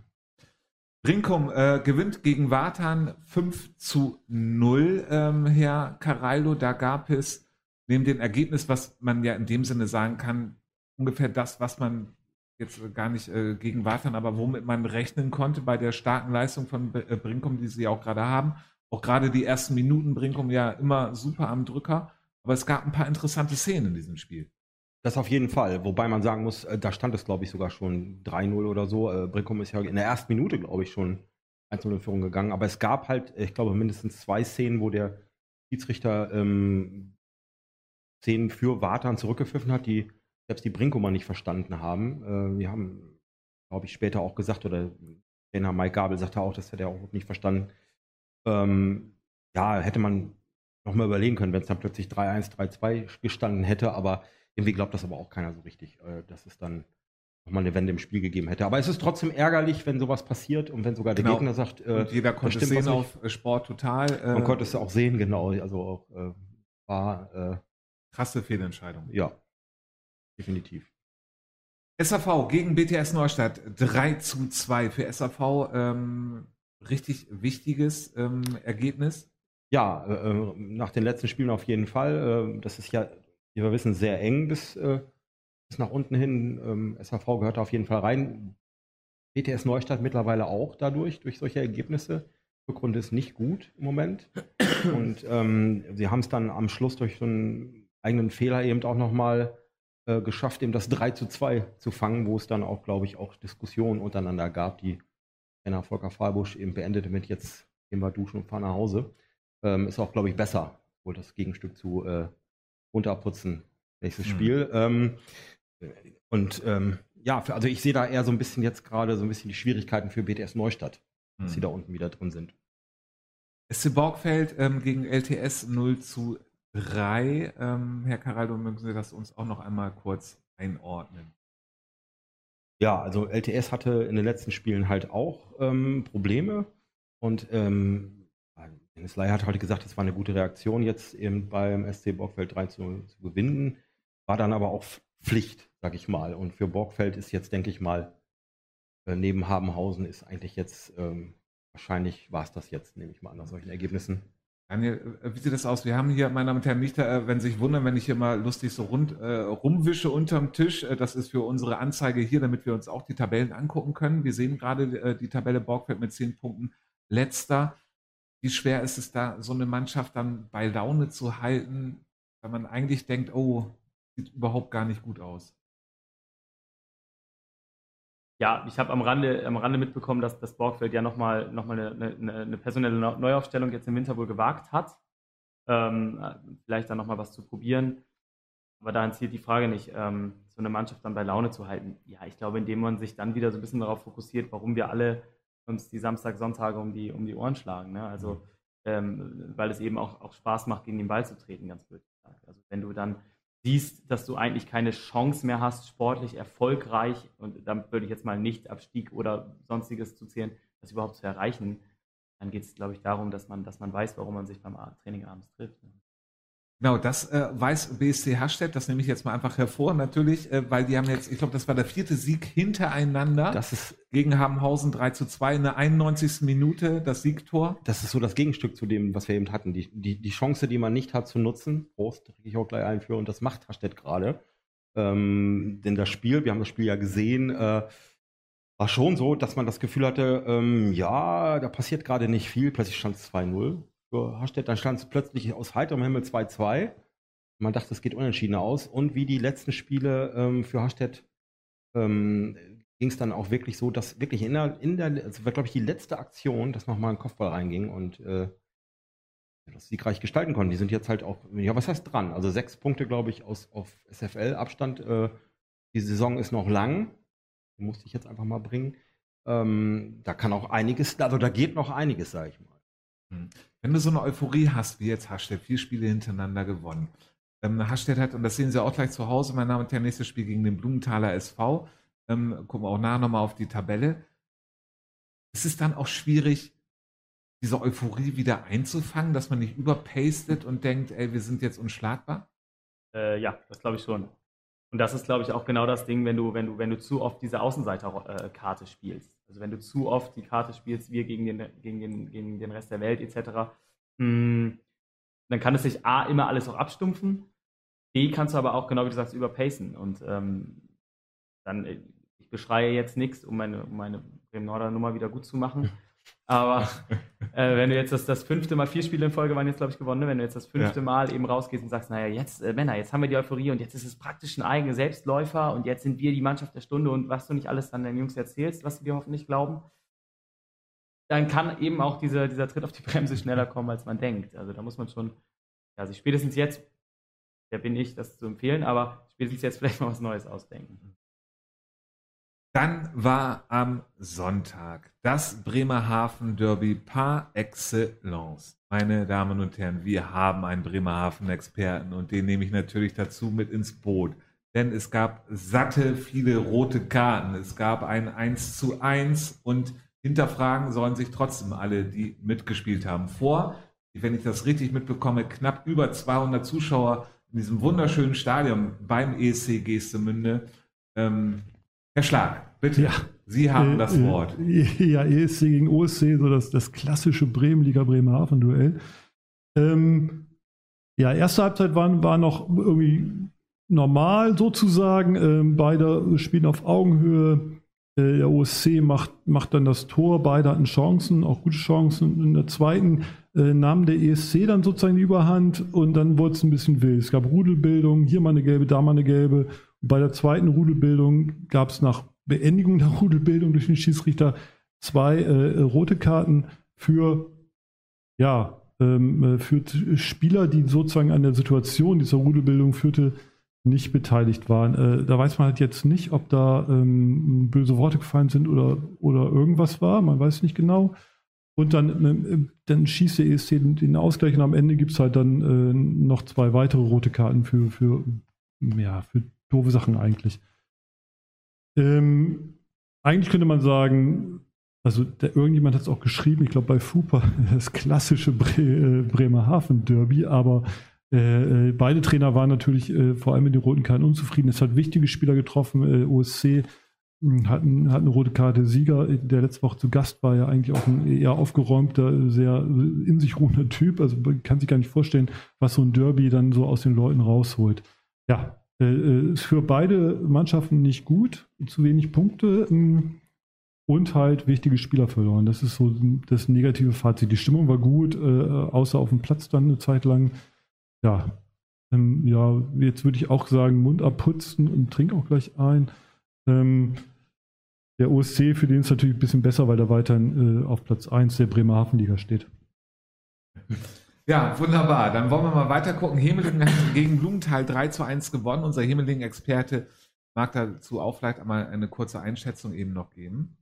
Brinkum äh, gewinnt gegen Watan 5 zu 0, ähm, Herr Caraldo. Da gab es neben dem Ergebnis, was man ja in dem Sinne sagen kann, ungefähr das, was man jetzt gar nicht äh, gegen Watan, aber womit man rechnen konnte bei der starken Leistung von äh, Brinkum, die sie auch gerade haben. Auch gerade die ersten Minuten Brinkum ja immer super am Drücker. Aber es gab ein paar interessante Szenen in diesem Spiel. Das auf jeden Fall. Wobei man sagen muss, äh, da stand es, glaube ich, sogar schon 3-0 oder so. Äh, Brinkum ist ja in der ersten Minute, glaube ich, schon 1-0 in Führung gegangen. Aber es gab halt, ich glaube, mindestens zwei Szenen, wo der Schiedsrichter ähm, Szenen für Watan zurückgepfiffen hat, die selbst die Brinkumer nicht verstanden haben. Äh, wir haben, glaube ich, später auch gesagt, oder Trainer Mike Gabel sagte auch, das hätte er auch nicht verstanden. Ähm, ja, hätte man nochmal überlegen können, wenn es dann plötzlich 3-1, 3-2 gestanden hätte, aber irgendwie glaubt das aber auch keiner so richtig, äh, dass es dann nochmal eine Wende im Spiel gegeben hätte. Aber es ist trotzdem ärgerlich, wenn sowas passiert und wenn sogar der genau. Gegner sagt, äh, und jeder konnte es sehen auf Sport total. Äh, man konnte es auch sehen, genau. Also auch äh, war äh, krasse Fehlentscheidung. Ja, definitiv. SAV gegen BTS Neustadt 3 zu 2 für SAV. Ähm, richtig wichtiges ähm, Ergebnis. Ja, äh, äh, nach den letzten Spielen auf jeden Fall. das ist ja wie wir wissen, sehr eng bis, äh, bis nach unten hin. Ähm, SHV gehört auf jeden Fall rein. BTS Neustadt mittlerweile auch dadurch, durch solche Ergebnisse. Rückrunde ist nicht gut im Moment. Und ähm, sie haben es dann am Schluss durch so einen eigenen Fehler eben auch nochmal äh, geschafft, eben das 3 zu 2 zu fangen, wo es dann auch, glaube ich, auch Diskussionen untereinander gab, die Trainer Volker Fahlbusch eben beendete mit jetzt gehen wir duschen und fahren nach Hause. Ähm, ist auch, glaube ich, besser, wohl das Gegenstück zu äh, runterputzen. Nächstes mhm. Spiel. Ähm, und ähm, ja, für, also ich sehe da eher so ein bisschen jetzt gerade so ein bisschen die Schwierigkeiten für BTS Neustadt, mhm. dass sie mhm. da unten wieder drin sind. SC Borgfeld ähm, gegen LTS 0 zu 3. Ähm, Herr Caraldo, mögen Sie das uns auch noch einmal kurz einordnen? Ja, also LTS hatte in den letzten Spielen halt auch ähm, Probleme und ähm, Dennis Leier hat heute gesagt, es war eine gute Reaktion, jetzt eben beim SC Borgfeld 3 zu, zu gewinnen. War dann aber auch Pflicht, sag ich mal. Und für Borgfeld ist jetzt, denke ich mal, äh, neben Habenhausen ist eigentlich jetzt, ähm, wahrscheinlich war es das jetzt, nehme ich mal an, nach solchen Ergebnissen. Daniel, äh, wie sieht das aus? Wir haben hier, meine Damen und Herren, nicht, äh, wenn Sie sich wundern, wenn ich hier mal lustig so rund äh, rumwische unterm Tisch. Äh, das ist für unsere Anzeige hier, damit wir uns auch die Tabellen angucken können. Wir sehen gerade äh, die Tabelle Borgfeld mit zehn Punkten. Letzter. Wie schwer ist es da, so eine Mannschaft dann bei Laune zu halten, wenn man eigentlich denkt, oh, sieht überhaupt gar nicht gut aus? Ja, ich habe am Rande, am Rande mitbekommen, dass das Borgfeld ja nochmal noch mal eine, eine, eine, personelle Neuaufstellung jetzt im Winter wohl gewagt hat. Ähm, vielleicht dann nochmal was zu probieren. Aber daran zielt die Frage nicht, ähm, so eine Mannschaft dann bei Laune zu halten. Ja, ich glaube, indem man sich dann wieder so ein bisschen darauf fokussiert, warum wir alle uns die Samstag, Sonntage um die, um die Ohren schlagen. Ne? Also, mhm. ähm, weil es eben auch, auch Spaß macht, gegen den Ball zu treten, ganz blöd gesagt. Also, wenn du dann siehst, dass du eigentlich keine Chance mehr hast, sportlich erfolgreich, und damit würde ich jetzt mal nicht Abstieg oder sonstiges zu zählen, das überhaupt zu erreichen, dann geht es, glaube ich, darum, dass man, dass man weiß, warum man sich beim Training abends trifft. Ne? Genau, das äh, weiß BSC Hastedt, das nehme ich jetzt mal einfach hervor, natürlich, äh, weil die haben jetzt, ich glaube, das war der vierte Sieg hintereinander. Das ist gegen Habenhausen 3 zu 2 in der 91. Minute, das Siegtor. Das ist so das Gegenstück zu dem, was wir eben hatten. Die, die, die Chance, die man nicht hat zu nutzen, Prost, kriege ich auch gleich einführen, und das macht Hastedt gerade. Ähm, denn das Spiel, wir haben das Spiel ja gesehen, äh, war schon so, dass man das Gefühl hatte, ähm, ja, da passiert gerade nicht viel. Plötzlich stand es 2-0 für Hastedt. Dann stand es plötzlich aus heiterem Himmel 2-2. Man dachte, es geht unentschieden aus. Und wie die letzten Spiele ähm, für Hastedt ähm, ging es dann auch wirklich so, dass wirklich in der, in der also war, glaube ich, die letzte Aktion, dass nochmal ein Kopfball reinging und äh, das siegreich gestalten konnten. Die sind jetzt halt auch, ja, was heißt dran? Also sechs Punkte, glaube ich, aus, auf SFL-Abstand. Äh, die Saison ist noch lang. Die musste ich jetzt einfach mal bringen. Ähm, da kann auch einiges, also da geht noch einiges, sage ich mal. Hm. Wenn du so eine Euphorie hast, wie jetzt Hashtag, vier Spiele hintereinander gewonnen. Ähm, Hashtag hat, und das sehen Sie auch gleich zu Hause, mein Name und Herr, nächstes Spiel gegen den Blumenthaler SV. Ähm, gucken wir auch nachher nochmal auf die Tabelle. Es ist dann auch schwierig, diese Euphorie wieder einzufangen, dass man nicht überpastet und denkt, ey, wir sind jetzt unschlagbar? Äh, ja, das glaube ich schon. Und das ist, glaube ich, auch genau das Ding, wenn du, wenn du, wenn du zu oft diese Außenseiterkarte spielst. Also wenn du zu oft die Karte spielst, wir gegen den, gegen den, gegen den Rest der Welt etc., hm, dann kann es sich A immer alles auch abstumpfen. B kannst du aber auch, genau wie du sagst, überpacen. Und ähm, dann, äh, ich beschreie jetzt nichts, um meine, um meine Bremen-Norder-Nummer wieder gut zu machen. Aber äh, wenn du jetzt das, das fünfte Mal, vier Spiele in Folge waren jetzt, glaube ich, gewonnen, ne? wenn du jetzt das fünfte ja. Mal eben rausgehst und sagst, naja, jetzt, äh, Männer, jetzt haben wir die Euphorie und jetzt ist es praktisch ein eigener Selbstläufer und jetzt sind wir die Mannschaft der Stunde und was du nicht alles dann den Jungs erzählst, was sie dir hoffentlich glauben, dann kann eben auch dieser, dieser Tritt auf die Bremse schneller kommen, als man denkt. Also da muss man schon, ja, sich spätestens jetzt, wer bin ich, das zu empfehlen, aber spätestens jetzt vielleicht mal was Neues ausdenken. Dann war am Sonntag das Bremerhaven Derby par excellence. Meine Damen und Herren, wir haben einen Bremerhaven-Experten und den nehme ich natürlich dazu mit ins Boot. Denn es gab satte viele rote Karten. Es gab ein 1 zu 1 und hinterfragen sollen sich trotzdem alle, die mitgespielt haben. Vor, wenn ich das richtig mitbekomme, knapp über 200 Zuschauer in diesem wunderschönen Stadion beim ESC Gestemünde. Ähm, Herr Schlag, bitte. Ja. Sie haben äh, das äh, Wort. Ja, ESC gegen OSC, so das, das klassische Bremen-Liga-Bremerhaven-Duell. Ähm, ja, erste Halbzeit war, war noch irgendwie normal sozusagen. Ähm, beide spielen auf Augenhöhe. Äh, der OSC macht, macht dann das Tor. Beide hatten Chancen, auch gute Chancen. In der zweiten äh, nahm der ESC dann sozusagen die Überhand und dann wurde es ein bisschen wild. Es gab Rudelbildung, hier mal eine gelbe, da mal eine gelbe. Bei der zweiten Rudelbildung gab es nach Beendigung der Rudelbildung durch den Schiedsrichter zwei äh, rote Karten für, ja, ähm, äh, für Spieler, die sozusagen an der Situation dieser Rudelbildung führte, nicht beteiligt waren. Äh, da weiß man halt jetzt nicht, ob da ähm, böse Worte gefallen sind oder, oder irgendwas war. Man weiß nicht genau. Und dann, äh, dann schießt der ESC den Ausgleich und am Ende gibt es halt dann äh, noch zwei weitere rote Karten für, für, ja, für doofe Sachen eigentlich. Ähm, eigentlich könnte man sagen, also der, irgendjemand hat es auch geschrieben, ich glaube bei FUPA, das klassische Bre äh, Bremerhaven-Derby, aber äh, äh, beide Trainer waren natürlich äh, vor allem mit den roten Karten unzufrieden. Es hat wichtige Spieler getroffen. Äh, OSC hm, hat, hat, eine rote Karte. Sieger, der letzte Woche zu Gast war ja eigentlich auch ein eher aufgeräumter, sehr in sich ruhender Typ. Also man kann sich gar nicht vorstellen, was so ein Derby dann so aus den Leuten rausholt. Ja, äh, äh, für beide Mannschaften nicht gut, zu wenig Punkte hm, und halt wichtige Spieler verloren. Das ist so das negative Fazit. Die Stimmung war gut, außer auf dem Platz dann eine Zeit lang ja, ähm, ja, jetzt würde ich auch sagen, Mund abputzen und trink auch gleich ein. Ähm, der OSC, für den ist natürlich ein bisschen besser, weil er weiterhin äh, auf Platz 1 der Bremerhaven-Liga steht. Ja, wunderbar. Dann wollen wir mal weiter gucken. Hemeling hat gegen Blumenthal 3 zu 1 gewonnen. Unser Hemeling-Experte mag dazu auch vielleicht einmal eine kurze Einschätzung eben noch geben.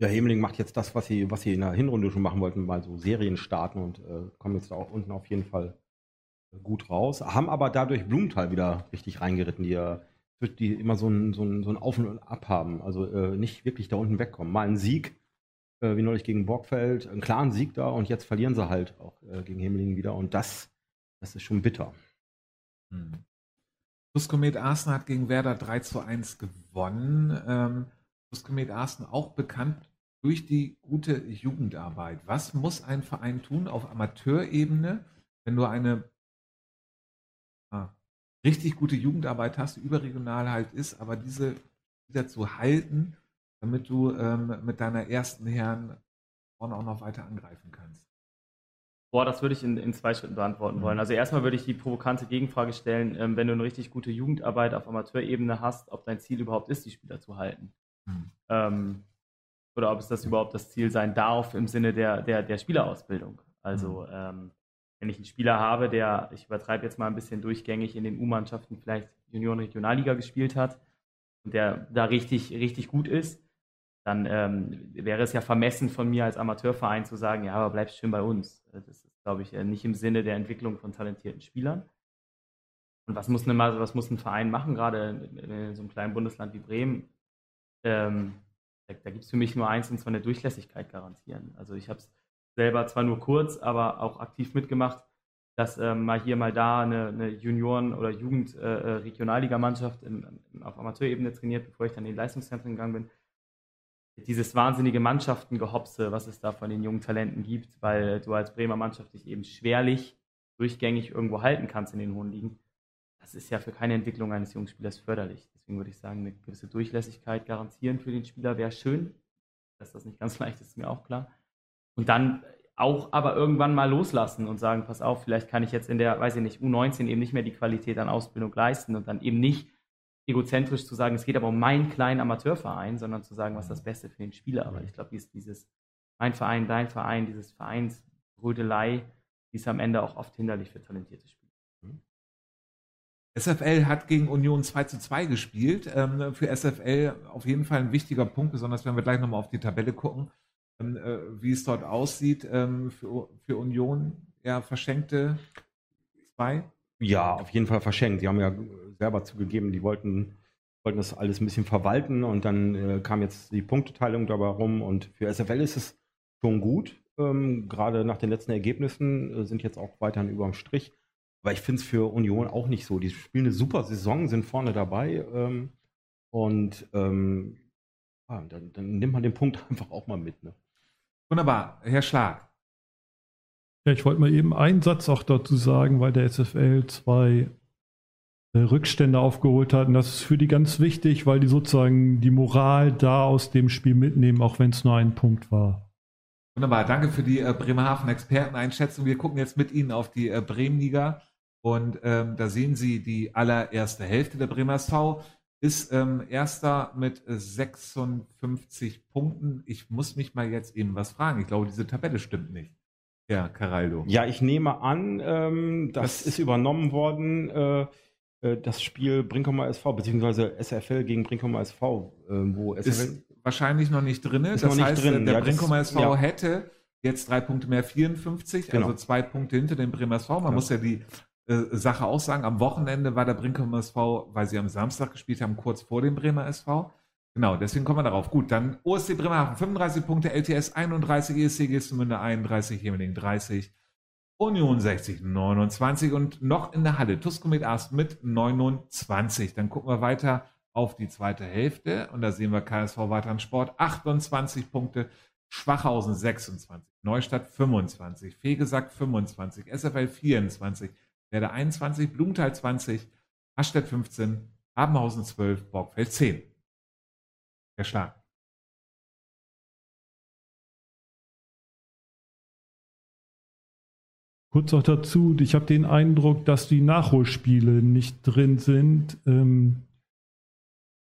Ja, Hemeling macht jetzt das, was sie, was sie in der Hinrunde schon machen wollten, mal so Serien starten und äh, kommen jetzt da auch unten auf jeden Fall gut raus, haben aber dadurch Blumenthal wieder richtig reingeritten, die ja die immer so ein, so ein, so ein Auf und Ab haben, also äh, nicht wirklich da unten wegkommen. Mal ein Sieg, äh, wie neulich gegen Borgfeld, einen klaren Sieg da und jetzt verlieren sie halt auch äh, gegen Himmelingen wieder und das, das ist schon bitter. Hm. Komet Arsen hat gegen Werder 3 zu 1 gewonnen. Ähm, Komet Arsen auch bekannt durch die gute Jugendarbeit. Was muss ein Verein tun auf Amateurebene, wenn du eine Ah. richtig gute Jugendarbeit hast, die überregional halt ist, aber diese wieder zu halten, damit du ähm, mit deiner ersten Herren vorne auch noch weiter angreifen kannst? Boah, das würde ich in, in zwei Schritten beantworten mhm. wollen. Also erstmal würde ich die provokante Gegenfrage stellen, ähm, wenn du eine richtig gute Jugendarbeit auf Amateurebene hast, ob dein Ziel überhaupt ist, die Spieler zu halten. Mhm. Ähm, oder ob es das überhaupt das Ziel sein darf im Sinne der, der, der Spielerausbildung. Also mhm. ähm, wenn ich einen Spieler habe, der, ich übertreibe jetzt mal ein bisschen durchgängig in den U-Mannschaften vielleicht Junioren Regionalliga gespielt hat und der da richtig, richtig gut ist, dann ähm, wäre es ja vermessen von mir als Amateurverein zu sagen, ja, aber bleib schön bei uns. Das ist, glaube ich, nicht im Sinne der Entwicklung von talentierten Spielern. Und was muss, eine, was muss ein Verein machen, gerade in so einem kleinen Bundesland wie Bremen? Ähm, da, da gibt es für mich nur eins, und zwar eine Durchlässigkeit garantieren. Also ich habe es selber zwar nur kurz, aber auch aktiv mitgemacht, dass ähm, mal hier, mal da eine, eine Junioren- oder Jugend-Regionalligamannschaft äh, äh auf Amateurebene trainiert, bevor ich dann in die Leistungszentren gegangen bin. Dieses wahnsinnige Mannschaften-Gehopse, was es da von den jungen Talenten gibt, weil du als Bremer Mannschaft dich eben schwerlich durchgängig irgendwo halten kannst in den hohen Ligen. Das ist ja für keine Entwicklung eines jungen Spielers förderlich. Deswegen würde ich sagen, eine gewisse Durchlässigkeit garantieren für den Spieler wäre schön. Dass das nicht ganz leicht ist, ist mir auch klar. Und dann auch aber irgendwann mal loslassen und sagen, pass auf, vielleicht kann ich jetzt in der, weiß ich nicht, U19 eben nicht mehr die Qualität an Ausbildung leisten und dann eben nicht egozentrisch zu sagen, es geht aber um meinen kleinen Amateurverein, sondern zu sagen, was ist das Beste für den Spieler. Aber ich glaube, dieses mein Verein, dein Verein, dieses Vereinsrödelei, die ist am Ende auch oft hinderlich für talentierte Spieler. SFL hat gegen Union 2 zu 2 gespielt. Ähm, für SFL auf jeden Fall ein wichtiger Punkt, besonders wenn wir gleich nochmal auf die Tabelle gucken. Ähm, äh, wie es dort aussieht ähm, für, für Union. Ja, verschenkte zwei? Ja, auf jeden Fall verschenkt. Sie haben ja selber zugegeben, die wollten, wollten das alles ein bisschen verwalten und dann äh, kam jetzt die Punkteteilung dabei rum und für SFL ist es schon gut. Ähm, gerade nach den letzten Ergebnissen äh, sind jetzt auch weiterhin über dem Strich. Aber ich finde es für Union auch nicht so. Die spielen eine super Saison, sind vorne dabei ähm, und ähm, ja, dann, dann, nimmt man den Punkt einfach auch mal mit. Ne? Wunderbar, Herr Schlag. Ja, ich wollte mal eben einen Satz auch dazu sagen, weil der SFL zwei äh, Rückstände aufgeholt hat. Und das ist für die ganz wichtig, weil die sozusagen die Moral da aus dem Spiel mitnehmen, auch wenn es nur ein Punkt war. Wunderbar, danke für die äh, Bremerhaven-Experteneinschätzung. Wir gucken jetzt mit Ihnen auf die äh, Bremenliga und ähm, da sehen Sie die allererste Hälfte der Bremer SV ist ähm, erster mit 56 Punkten. Ich muss mich mal jetzt eben was fragen. Ich glaube, diese Tabelle stimmt nicht. Ja, Caraldo. Ja, ich nehme an, ähm, das, das, ist übernommen worden, äh, äh das Spiel Brinkheimer SV, beziehungsweise SFL gegen Brinkheimer SV, äh, wo SFL. Ist wahrscheinlich noch nicht drin. Das nicht heißt, drin. der ja, Brinkheimer SV ja. hätte jetzt drei Punkte mehr, 54, genau. also zwei Punkte hinter dem Bremer SV. Man genau. muss ja die äh, Sache auch sagen, am Wochenende war der Brinkheimer SV, weil sie am Samstag gespielt haben, kurz vor dem Bremer SV. Genau, deswegen kommen wir darauf. Gut, dann OSC Bremerhaven 35 Punkte, LTS 31, ESC Gestemünde 31, Hemeling 30, Union 60, 29 und noch in der Halle Tuskomet Ast mit 29. Dann gucken wir weiter auf die zweite Hälfte und da sehen wir KSV Weiteren Sport 28 Punkte, Schwachhausen 26, Neustadt 25, Fegesack 25, SFL 24, Werder 21, Blumenthal 20, Aschstedt 15, Abenhausen 12, Borgfeld 10. Schlag. Kurz noch dazu, ich habe den Eindruck, dass die Nachholspiele nicht drin sind. Ähm,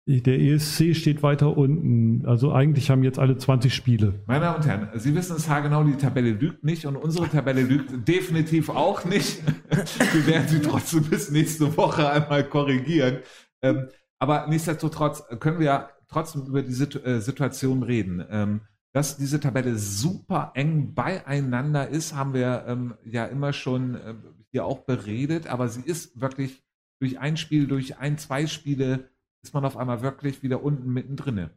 der ESC steht weiter unten. Also eigentlich haben jetzt alle 20 Spiele. Meine Damen und Herren, Sie wissen es haargenau, die Tabelle lügt nicht und unsere Tabelle lügt definitiv auch nicht. Wir werden sie trotzdem bis nächste Woche einmal korrigieren. Ähm, aber nichtsdestotrotz können wir ja trotzdem über die äh, Situation reden. Ähm, dass diese Tabelle super eng beieinander ist, haben wir ähm, ja immer schon äh, hier auch beredet, aber sie ist wirklich durch ein Spiel, durch ein, zwei Spiele ist man auf einmal wirklich wieder unten mittendrin.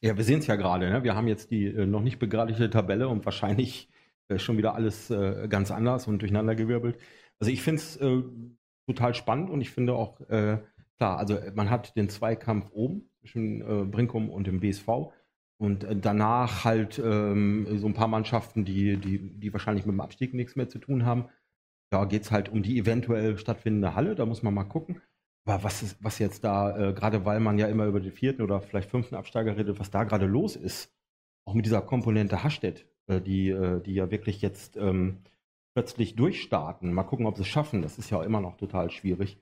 Ja, wir sehen es ja gerade. Ne? Wir haben jetzt die äh, noch nicht begradigte Tabelle und wahrscheinlich äh, schon wieder alles äh, ganz anders und durcheinandergewirbelt. Also ich finde es äh, total spannend und ich finde auch, äh, klar, also man hat den Zweikampf oben zwischen äh, Brinkum und dem BSV und danach halt ähm, so ein paar Mannschaften, die, die, die wahrscheinlich mit dem Abstieg nichts mehr zu tun haben. Da geht es halt um die eventuell stattfindende Halle, da muss man mal gucken. Aber was, ist, was jetzt da, äh, gerade weil man ja immer über den vierten oder vielleicht fünften Absteiger redet, was da gerade los ist, auch mit dieser Komponente Hastedt, äh, die, äh, die ja wirklich jetzt ähm, plötzlich durchstarten. Mal gucken, ob sie es schaffen. Das ist ja immer noch total schwierig.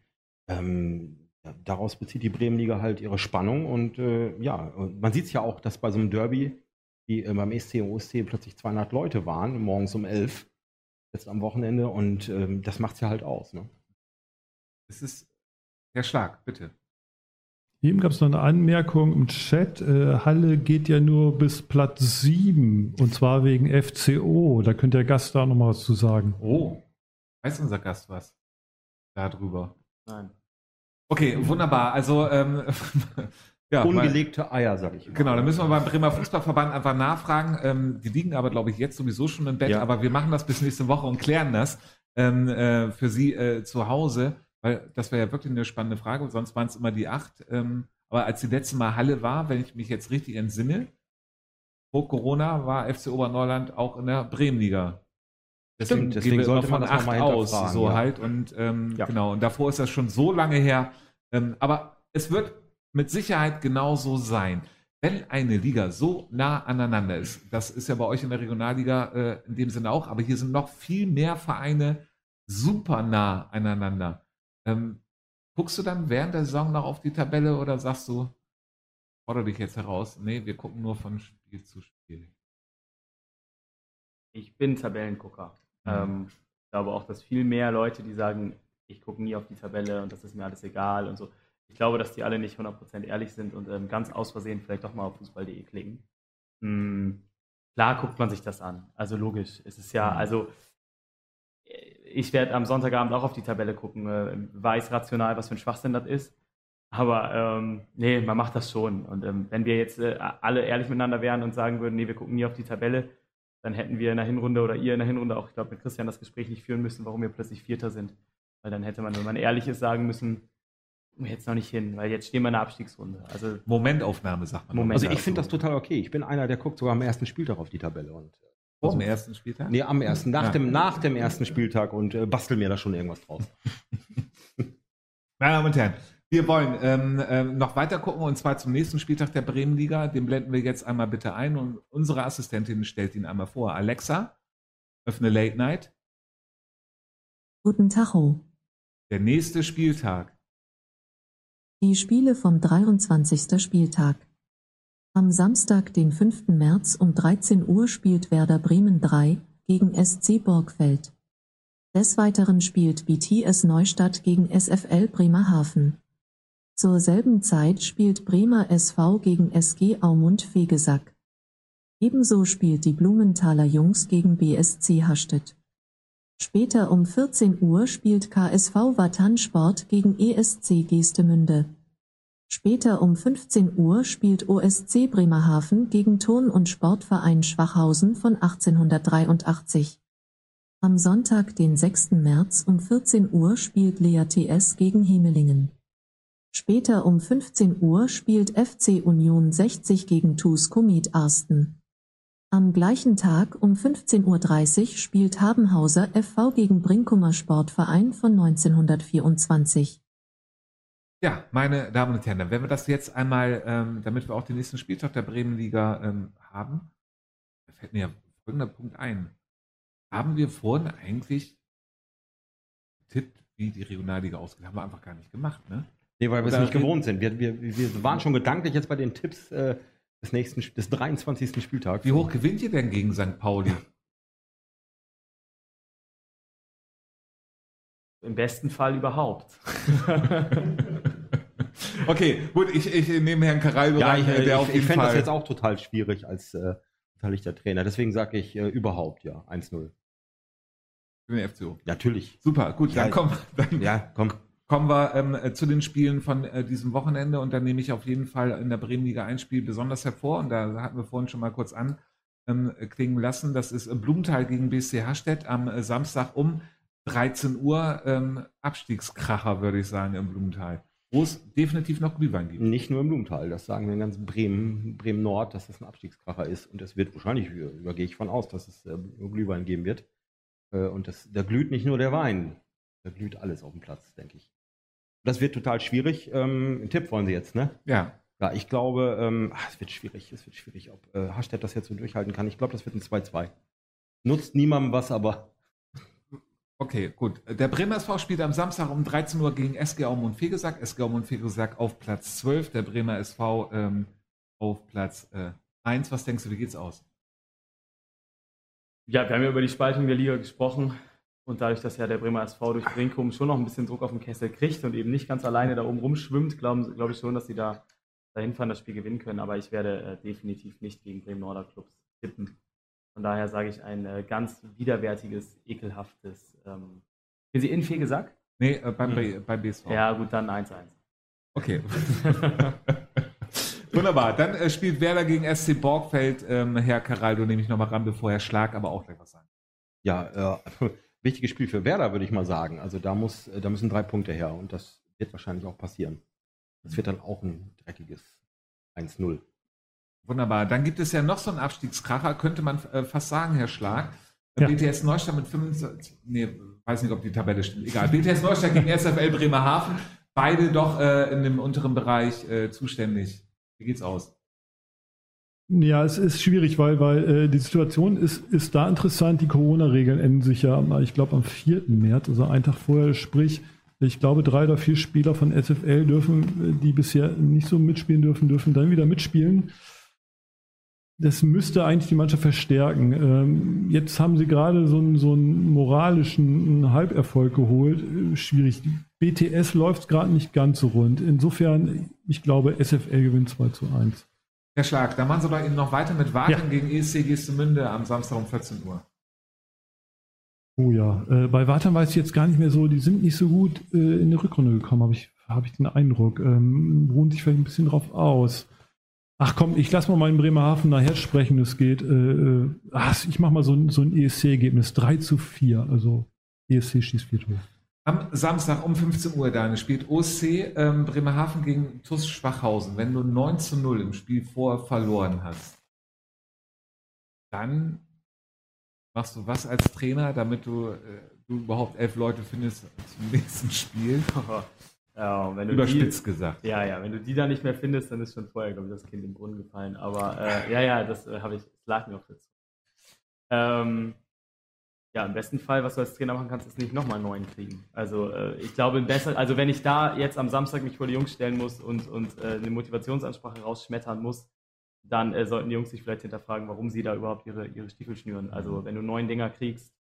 Ähm, daraus bezieht die Bremenliga halt ihre Spannung und äh, ja, man sieht es ja auch, dass bei so einem Derby, wie äh, beim SC und OSC plötzlich 200 Leute waren, morgens um 11, jetzt am Wochenende und ähm, das macht es ja halt aus. Ne? Es ist Herr Schlag, bitte. Eben gab es noch eine Anmerkung im Chat. Äh, Halle geht ja nur bis Platz 7 und zwar wegen FCO. Da könnte der Gast da nochmal was zu sagen. Oh, weiß unser Gast was darüber? Nein. Okay, wunderbar. Also ähm, Ja, Ungelegte Eier, sag ich. Immer. Genau, da müssen wir beim Bremer Fußballverband einfach nachfragen. Ähm, die liegen aber, glaube ich, jetzt sowieso schon im Bett, ja. aber wir machen das bis nächste Woche und klären das ähm, äh, für Sie äh, zu Hause, weil das wäre ja wirklich eine spannende Frage. Sonst waren es immer die acht. Ähm, aber als die letzte Mal Halle war, wenn ich mich jetzt richtig entsinne, vor Corona war FC Oberneuland auch in der Bremenliga. Deswegen, Stimmt, deswegen sollte man das acht mal aus, so ja. halt und ähm, ja. genau. Und davor ist das schon so lange her. Ähm, aber es wird mit Sicherheit genauso sein. Wenn eine Liga so nah aneinander ist, das ist ja bei euch in der Regionalliga äh, in dem Sinne auch, aber hier sind noch viel mehr Vereine super nah aneinander. Ähm, guckst du dann während der Saison noch auf die Tabelle oder sagst du, fordere dich jetzt heraus, nee, wir gucken nur von Spiel zu Spiel? Ich bin Tabellengucker. Mhm. Ähm, ich glaube auch, dass viel mehr Leute, die sagen, ich gucke nie auf die Tabelle und das ist mir alles egal und so, ich glaube, dass die alle nicht 100% ehrlich sind und ähm, ganz aus Versehen vielleicht doch mal auf fußball.de klicken. Hm, klar guckt man sich das an. Also logisch. Es ist ja, mhm. also ich werde am Sonntagabend auch auf die Tabelle gucken, äh, weiß rational, was für ein Schwachsinn das ist. Aber ähm, nee, man macht das schon. Und ähm, wenn wir jetzt äh, alle ehrlich miteinander wären und sagen würden, nee, wir gucken nie auf die Tabelle, dann hätten wir in der Hinrunde oder ihr in der Hinrunde auch, ich glaube, mit Christian das Gespräch nicht führen müssen, warum wir plötzlich Vierter sind. Weil dann hätte man, wenn man ehrlich ist, sagen müssen, jetzt noch nicht hin, weil jetzt stehen wir in der Abstiegsrunde. Also Momentaufnahme, sagt man. Moment also ich finde das total okay. Ich bin einer, der guckt sogar am ersten Spieltag auf die Tabelle. Und, äh, Vor dem ersten Spieltag? Nee, am ersten, nach, ja. dem, nach dem ersten Spieltag und äh, bastel mir da schon irgendwas draus. Meine Damen und Herren, wir wollen ähm, ähm, noch weiter gucken und zwar zum nächsten Spieltag der Bremenliga. Den blenden wir jetzt einmal bitte ein und unsere Assistentin stellt ihn einmal vor. Alexa, öffne Late Night. Guten Tag. Der nächste Spieltag die Spiele vom 23. Spieltag. Am Samstag, den 5. März um 13 Uhr spielt Werder Bremen 3 gegen SC Borgfeld. Des Weiteren spielt BTS Neustadt gegen SFL Bremerhaven. Zur selben Zeit spielt Bremer SV gegen SG Aumund Fegesack. Ebenso spielt die Blumenthaler Jungs gegen BSC Hastedt. Später um 14 Uhr spielt KSV Watan Sport gegen ESC Geestemünde. Später um 15 Uhr spielt OSC Bremerhaven gegen Turn- und Sportverein Schwachhausen von 1883. Am Sonntag, den 6. März um 14 Uhr spielt Lea TS gegen Hemelingen. Später um 15 Uhr spielt FC Union 60 gegen TuS Komet Arsten. Am gleichen Tag um 15.30 Uhr spielt Habenhauser FV gegen Brinkumer Sportverein von 1924. Ja, meine Damen und Herren, wenn wir das jetzt einmal, ähm, damit wir auch den nächsten Spieltag der Bremenliga ähm, haben, da fällt mir ja folgender Punkt ein. Haben wir vorhin eigentlich getippt, wie die Regionalliga ausgeht? Haben wir einfach gar nicht gemacht, ne? Nee, weil wir es nicht gewohnt sind. Wir, wir, wir waren schon gedanklich jetzt bei den Tipps. Äh, des nächsten, des 23. Spieltags. Wie hoch gewinnt ihr denn gegen St. Pauli? Im besten Fall überhaupt. okay, gut, ich, ich nehme Herrn Karaldo ja, ich, der ich, ich fände das jetzt auch total schwierig als äh, beteiligter Trainer. Deswegen sage ich äh, überhaupt, ja, 1-0. Für den FCO. Natürlich. Super, gut, ja, dann komm. Dann, ja, komm kommen wir ähm, äh, zu den Spielen von äh, diesem Wochenende und dann nehme ich auf jeden Fall in der Bremenliga ein Spiel besonders hervor und da hatten wir vorhin schon mal kurz anklingen ähm, lassen. Das ist äh, Blumenthal gegen BSC Hastedt am äh, Samstag um 13 Uhr. Ähm, Abstiegskracher, würde ich sagen, im Blumenthal. Wo es definitiv noch Glühwein gibt. Nicht nur im Blumenthal, das sagen wir in ganz Bremen, Bremen Nord, dass das ein Abstiegskracher ist. Und es wird wahrscheinlich, übergehe ich von aus, dass es äh, Glühwein geben wird. Äh, und das, da glüht nicht nur der Wein, da glüht alles auf dem Platz, denke ich. Das wird total schwierig. Ähm, einen Tipp wollen Sie jetzt, ne? Ja. Ja, ich glaube, ähm, ach, es wird schwierig, es wird schwierig, ob äh, Hasstedt das jetzt so durchhalten kann. Ich glaube, das wird ein 2-2. Nutzt niemandem was, aber. Okay, gut. Der Bremer SV spielt am Samstag um 13 Uhr gegen SG Aumund Fegesack. SG Aumund Fegesack auf Platz 12, der Bremer SV ähm, auf Platz äh, 1. Was denkst du, wie geht's aus? Ja, wir haben ja über die Spaltung der Liga gesprochen. Und dadurch, dass ja der Bremer SV durch Brinkum schon noch ein bisschen Druck auf den Kessel kriegt und eben nicht ganz alleine da oben rumschwimmt, glaube glaub ich schon, dass sie da dahin fahren, das Spiel gewinnen können. Aber ich werde äh, definitiv nicht gegen Bremen Norder Clubs tippen. Von daher sage ich ein äh, ganz widerwärtiges, ekelhaftes. Ähm, sind Sie in Fegesack? Nee, äh, beim, hm. bei BSV. Ja, gut, dann 1-1. Okay. Wunderbar. Dann äh, spielt Werder gegen SC Borgfeld. Ähm, Herr Caraldo nehme ich nochmal ran, bevor Herr Schlag aber auch gleich was sagen. Ja, äh, wichtiges Spiel für Werder, würde ich mal sagen. Also da, muss, da müssen drei Punkte her und das wird wahrscheinlich auch passieren. Das wird dann auch ein dreckiges 1-0. Wunderbar. Dann gibt es ja noch so einen Abstiegskracher, könnte man äh, fast sagen, Herr Schlag. Ja. BTS Neustadt mit 25, nee, weiß nicht, ob die Tabelle stimmt. Egal. BTS Neustadt gegen SFL Bremerhaven. Beide doch äh, in dem unteren Bereich äh, zuständig. Wie geht's aus? Ja, es ist schwierig, weil, weil äh, die Situation ist, ist da interessant. Die Corona-Regeln enden sich ja, ich glaube, am 4. März, also einen Tag vorher. Sprich, ich glaube, drei oder vier Spieler von SFL dürfen, die bisher nicht so mitspielen dürfen, dürfen dann wieder mitspielen. Das müsste eigentlich die Mannschaft verstärken. Ähm, jetzt haben sie gerade so einen, so einen moralischen Halberfolg geholt. Schwierig. BTS läuft gerade nicht ganz so rund. Insofern, ich glaube, SFL gewinnt 2 zu 1. Herr Schlag, da machen Sie doch eben noch weiter mit Warten ja. gegen ESC Gestemünde am Samstag um 14 Uhr. Oh ja, äh, bei Wartan weiß ich jetzt gar nicht mehr so, die sind nicht so gut äh, in die Rückrunde gekommen, habe ich, hab ich den Eindruck. Ähm, ruhen sich vielleicht ein bisschen drauf aus. Ach komm, ich lasse mal meinen Bremerhaven nachher sprechen. Es geht, äh, äh, ach, ich mache mal so, so ein ESC-Ergebnis. 3 zu 4. Also ESC schießt 4 Tore. Am Samstag um 15 Uhr, Daniel, spielt OSC ähm, Bremerhaven gegen TUS Schwachhausen. Wenn du 9 zu 0 im Spiel vor verloren hast, dann machst du was als Trainer, damit du, äh, du überhaupt elf Leute findest zum nächsten Spiel? Ja, wenn du Überspitzt die, gesagt. Ja, ja, wenn du die da nicht mehr findest, dann ist schon vorher, glaube ich, das Kind im Brunnen gefallen. Aber äh, ja, ja, das äh, habe ich, das lag mir auch dazu. Ähm, ja, im besten Fall, was du als Trainer machen kannst, ist nicht nochmal neun kriegen. Also äh, ich glaube, besser, also wenn ich da jetzt am Samstag mich vor die Jungs stellen muss und, und äh, eine Motivationsansprache rausschmettern muss, dann äh, sollten die Jungs sich vielleicht hinterfragen, warum sie da überhaupt ihre, ihre Stiefel schnüren. Also wenn du neun Dinger kriegst,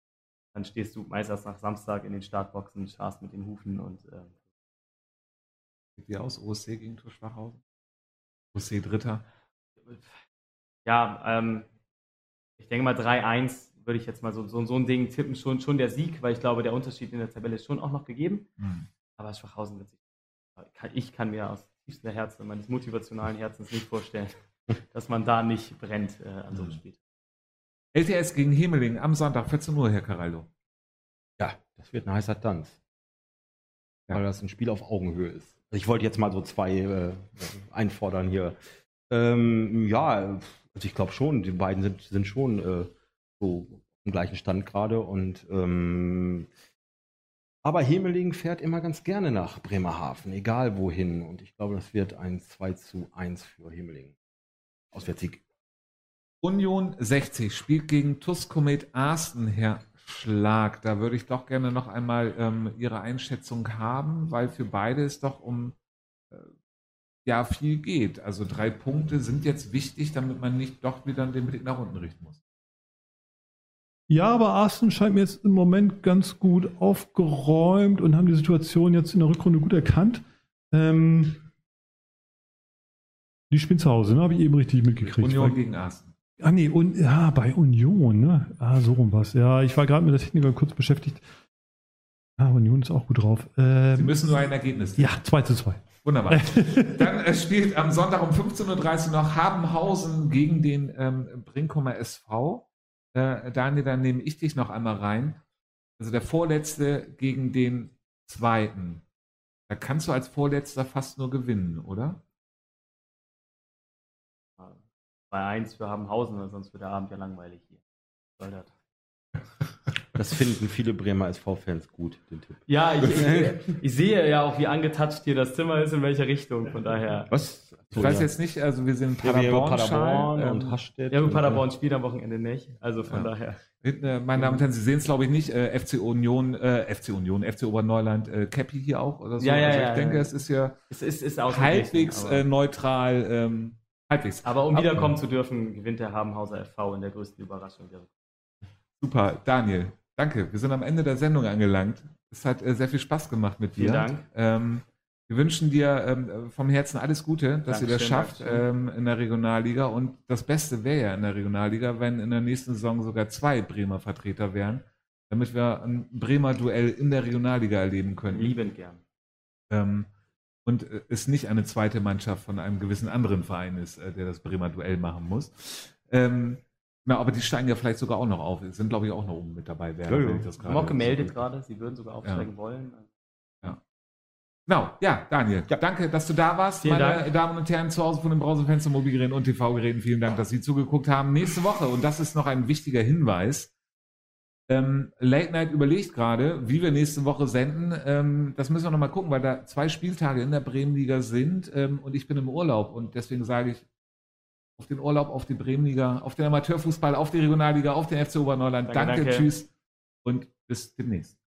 dann stehst du meistens nach Samstag in den Startboxen, scharst mit den Hufen und äh, Sieht wie aus? OSC gegen Tor Schwachhausen? OSC Dritter? Ja, ähm, ich denke mal 3-1 würde ich jetzt mal so, so, so ein Ding tippen, schon, schon der Sieg, weil ich glaube, der Unterschied in der Tabelle ist schon auch noch gegeben. Mhm. Aber Schwachhausen wird sich, ich kann mir aus tiefstem Herzen, meines motivationalen Herzens nicht vorstellen, dass man da nicht brennt äh, an so einem mhm. Spiel. LTS gegen Hemeling am Sonntag, 14 Uhr, Herr Caraldo. Ja, das wird ein heißer Tanz. Ja. Weil das ein Spiel auf Augenhöhe ist. Ich wollte jetzt mal so zwei äh, einfordern hier. Ähm, ja, also ich glaube schon, die beiden sind, sind schon äh, so im gleichen Stand gerade und ähm, aber Hemeling fährt immer ganz gerne nach Bremerhaven, egal wohin. Und ich glaube, das wird ein 2 zu 1 für Hemeling. Auswärtssieg. Union 60 spielt gegen TuS Komet Arsten, Herr Schlag. Da würde ich doch gerne noch einmal ähm, Ihre Einschätzung haben, weil für beide es doch um äh, ja viel geht. Also drei Punkte sind jetzt wichtig, damit man nicht doch wieder den Blick nach unten richten muss. Ja, aber Arsenal scheint mir jetzt im Moment ganz gut aufgeräumt und haben die Situation jetzt in der Rückrunde gut erkannt. Ähm, die spielen zu Hause, ne? habe ich eben richtig mitgekriegt. Union gegen Arsenal. Ah nee, und, ja, bei Union, ne? Ah, so rum was. Ja, ich war gerade mit der Techniker kurz beschäftigt. Ah, Union ist auch gut drauf. Ähm, Sie müssen nur ein Ergebnis. Ja, 2 zu 2. Wunderbar. Dann äh, spielt am Sonntag um 15.30 Uhr noch Habenhausen gegen den ähm, Brinkumer SV. Äh, Daniel, dann nehme ich dich noch einmal rein. Also der Vorletzte gegen den Zweiten. Da kannst du als Vorletzter fast nur gewinnen, oder? bei 1 für Habenhausen, sonst wird der Abend ja langweilig hier. Soll das? Das finden viele Bremer SV-Fans gut, den Tipp. Ja, ich, ich, ich, sehe ja auch, wie angetatscht hier das Zimmer ist, in welche Richtung, von daher. Was? Ich so, weiß ja. jetzt nicht, also wir sind Paderborn, Paderborn ähm, und Hastedt. Ja, Paderborn spielt am Wochenende nicht, also von ja. daher. Äh, meine Damen und Herren, Sie sehen es glaube ich nicht, äh, FC Union, äh, FC Union, FC Oberneuland, äh, Cappy hier auch oder so. Ja, ja, also ich ja, denke, es ist ja es ist, ist halbwegs äh, neutral. Ähm, Halbwegs. Aber um wiederkommen zu dürfen, gewinnt der Habenhauser FV in der größten Überraschung. Super, Daniel, danke. Wir sind am Ende der Sendung angelangt. Es hat äh, sehr viel Spaß gemacht mit dir. Vielen Dank. Ähm, wir wünschen dir ähm, vom Herzen alles Gute, dass Dankeschön, ihr das schafft ähm, in der Regionalliga. Und das Beste wäre ja in der Regionalliga, wenn in der nächsten Saison sogar zwei Bremer Vertreter wären, damit wir ein Bremer Duell in der Regionalliga erleben können. Liebend gern. Ähm, und äh, es nicht eine zweite Mannschaft von einem gewissen anderen Verein ist, äh, der das Bremer Duell machen muss. Ähm, na, aber die steigen ja vielleicht sogar auch noch auf. Sind, glaube ich, auch noch oben mit dabei. Werden, ja, ja. Ich das haben auch gemeldet so gerade, sie würden sogar aufsteigen ja. wollen. Ja. Genau, ja, Daniel, ja. danke, dass du da warst. Vielen Meine Dank. Damen und Herren zu Hause von den Browserfenster, Mobilgeräten und TV-Geräten, vielen Dank, dass Sie zugeguckt haben. Nächste Woche, und das ist noch ein wichtiger Hinweis, ähm, Late Night überlegt gerade, wie wir nächste Woche senden. Ähm, das müssen wir nochmal gucken, weil da zwei Spieltage in der Bremenliga sind ähm, und ich bin im Urlaub und deswegen sage ich auf den Urlaub, auf die Bremenliga, auf den Amateurfußball, auf die Regionalliga, auf den FC Oberneuland. Danke, danke, danke. tschüss und bis demnächst.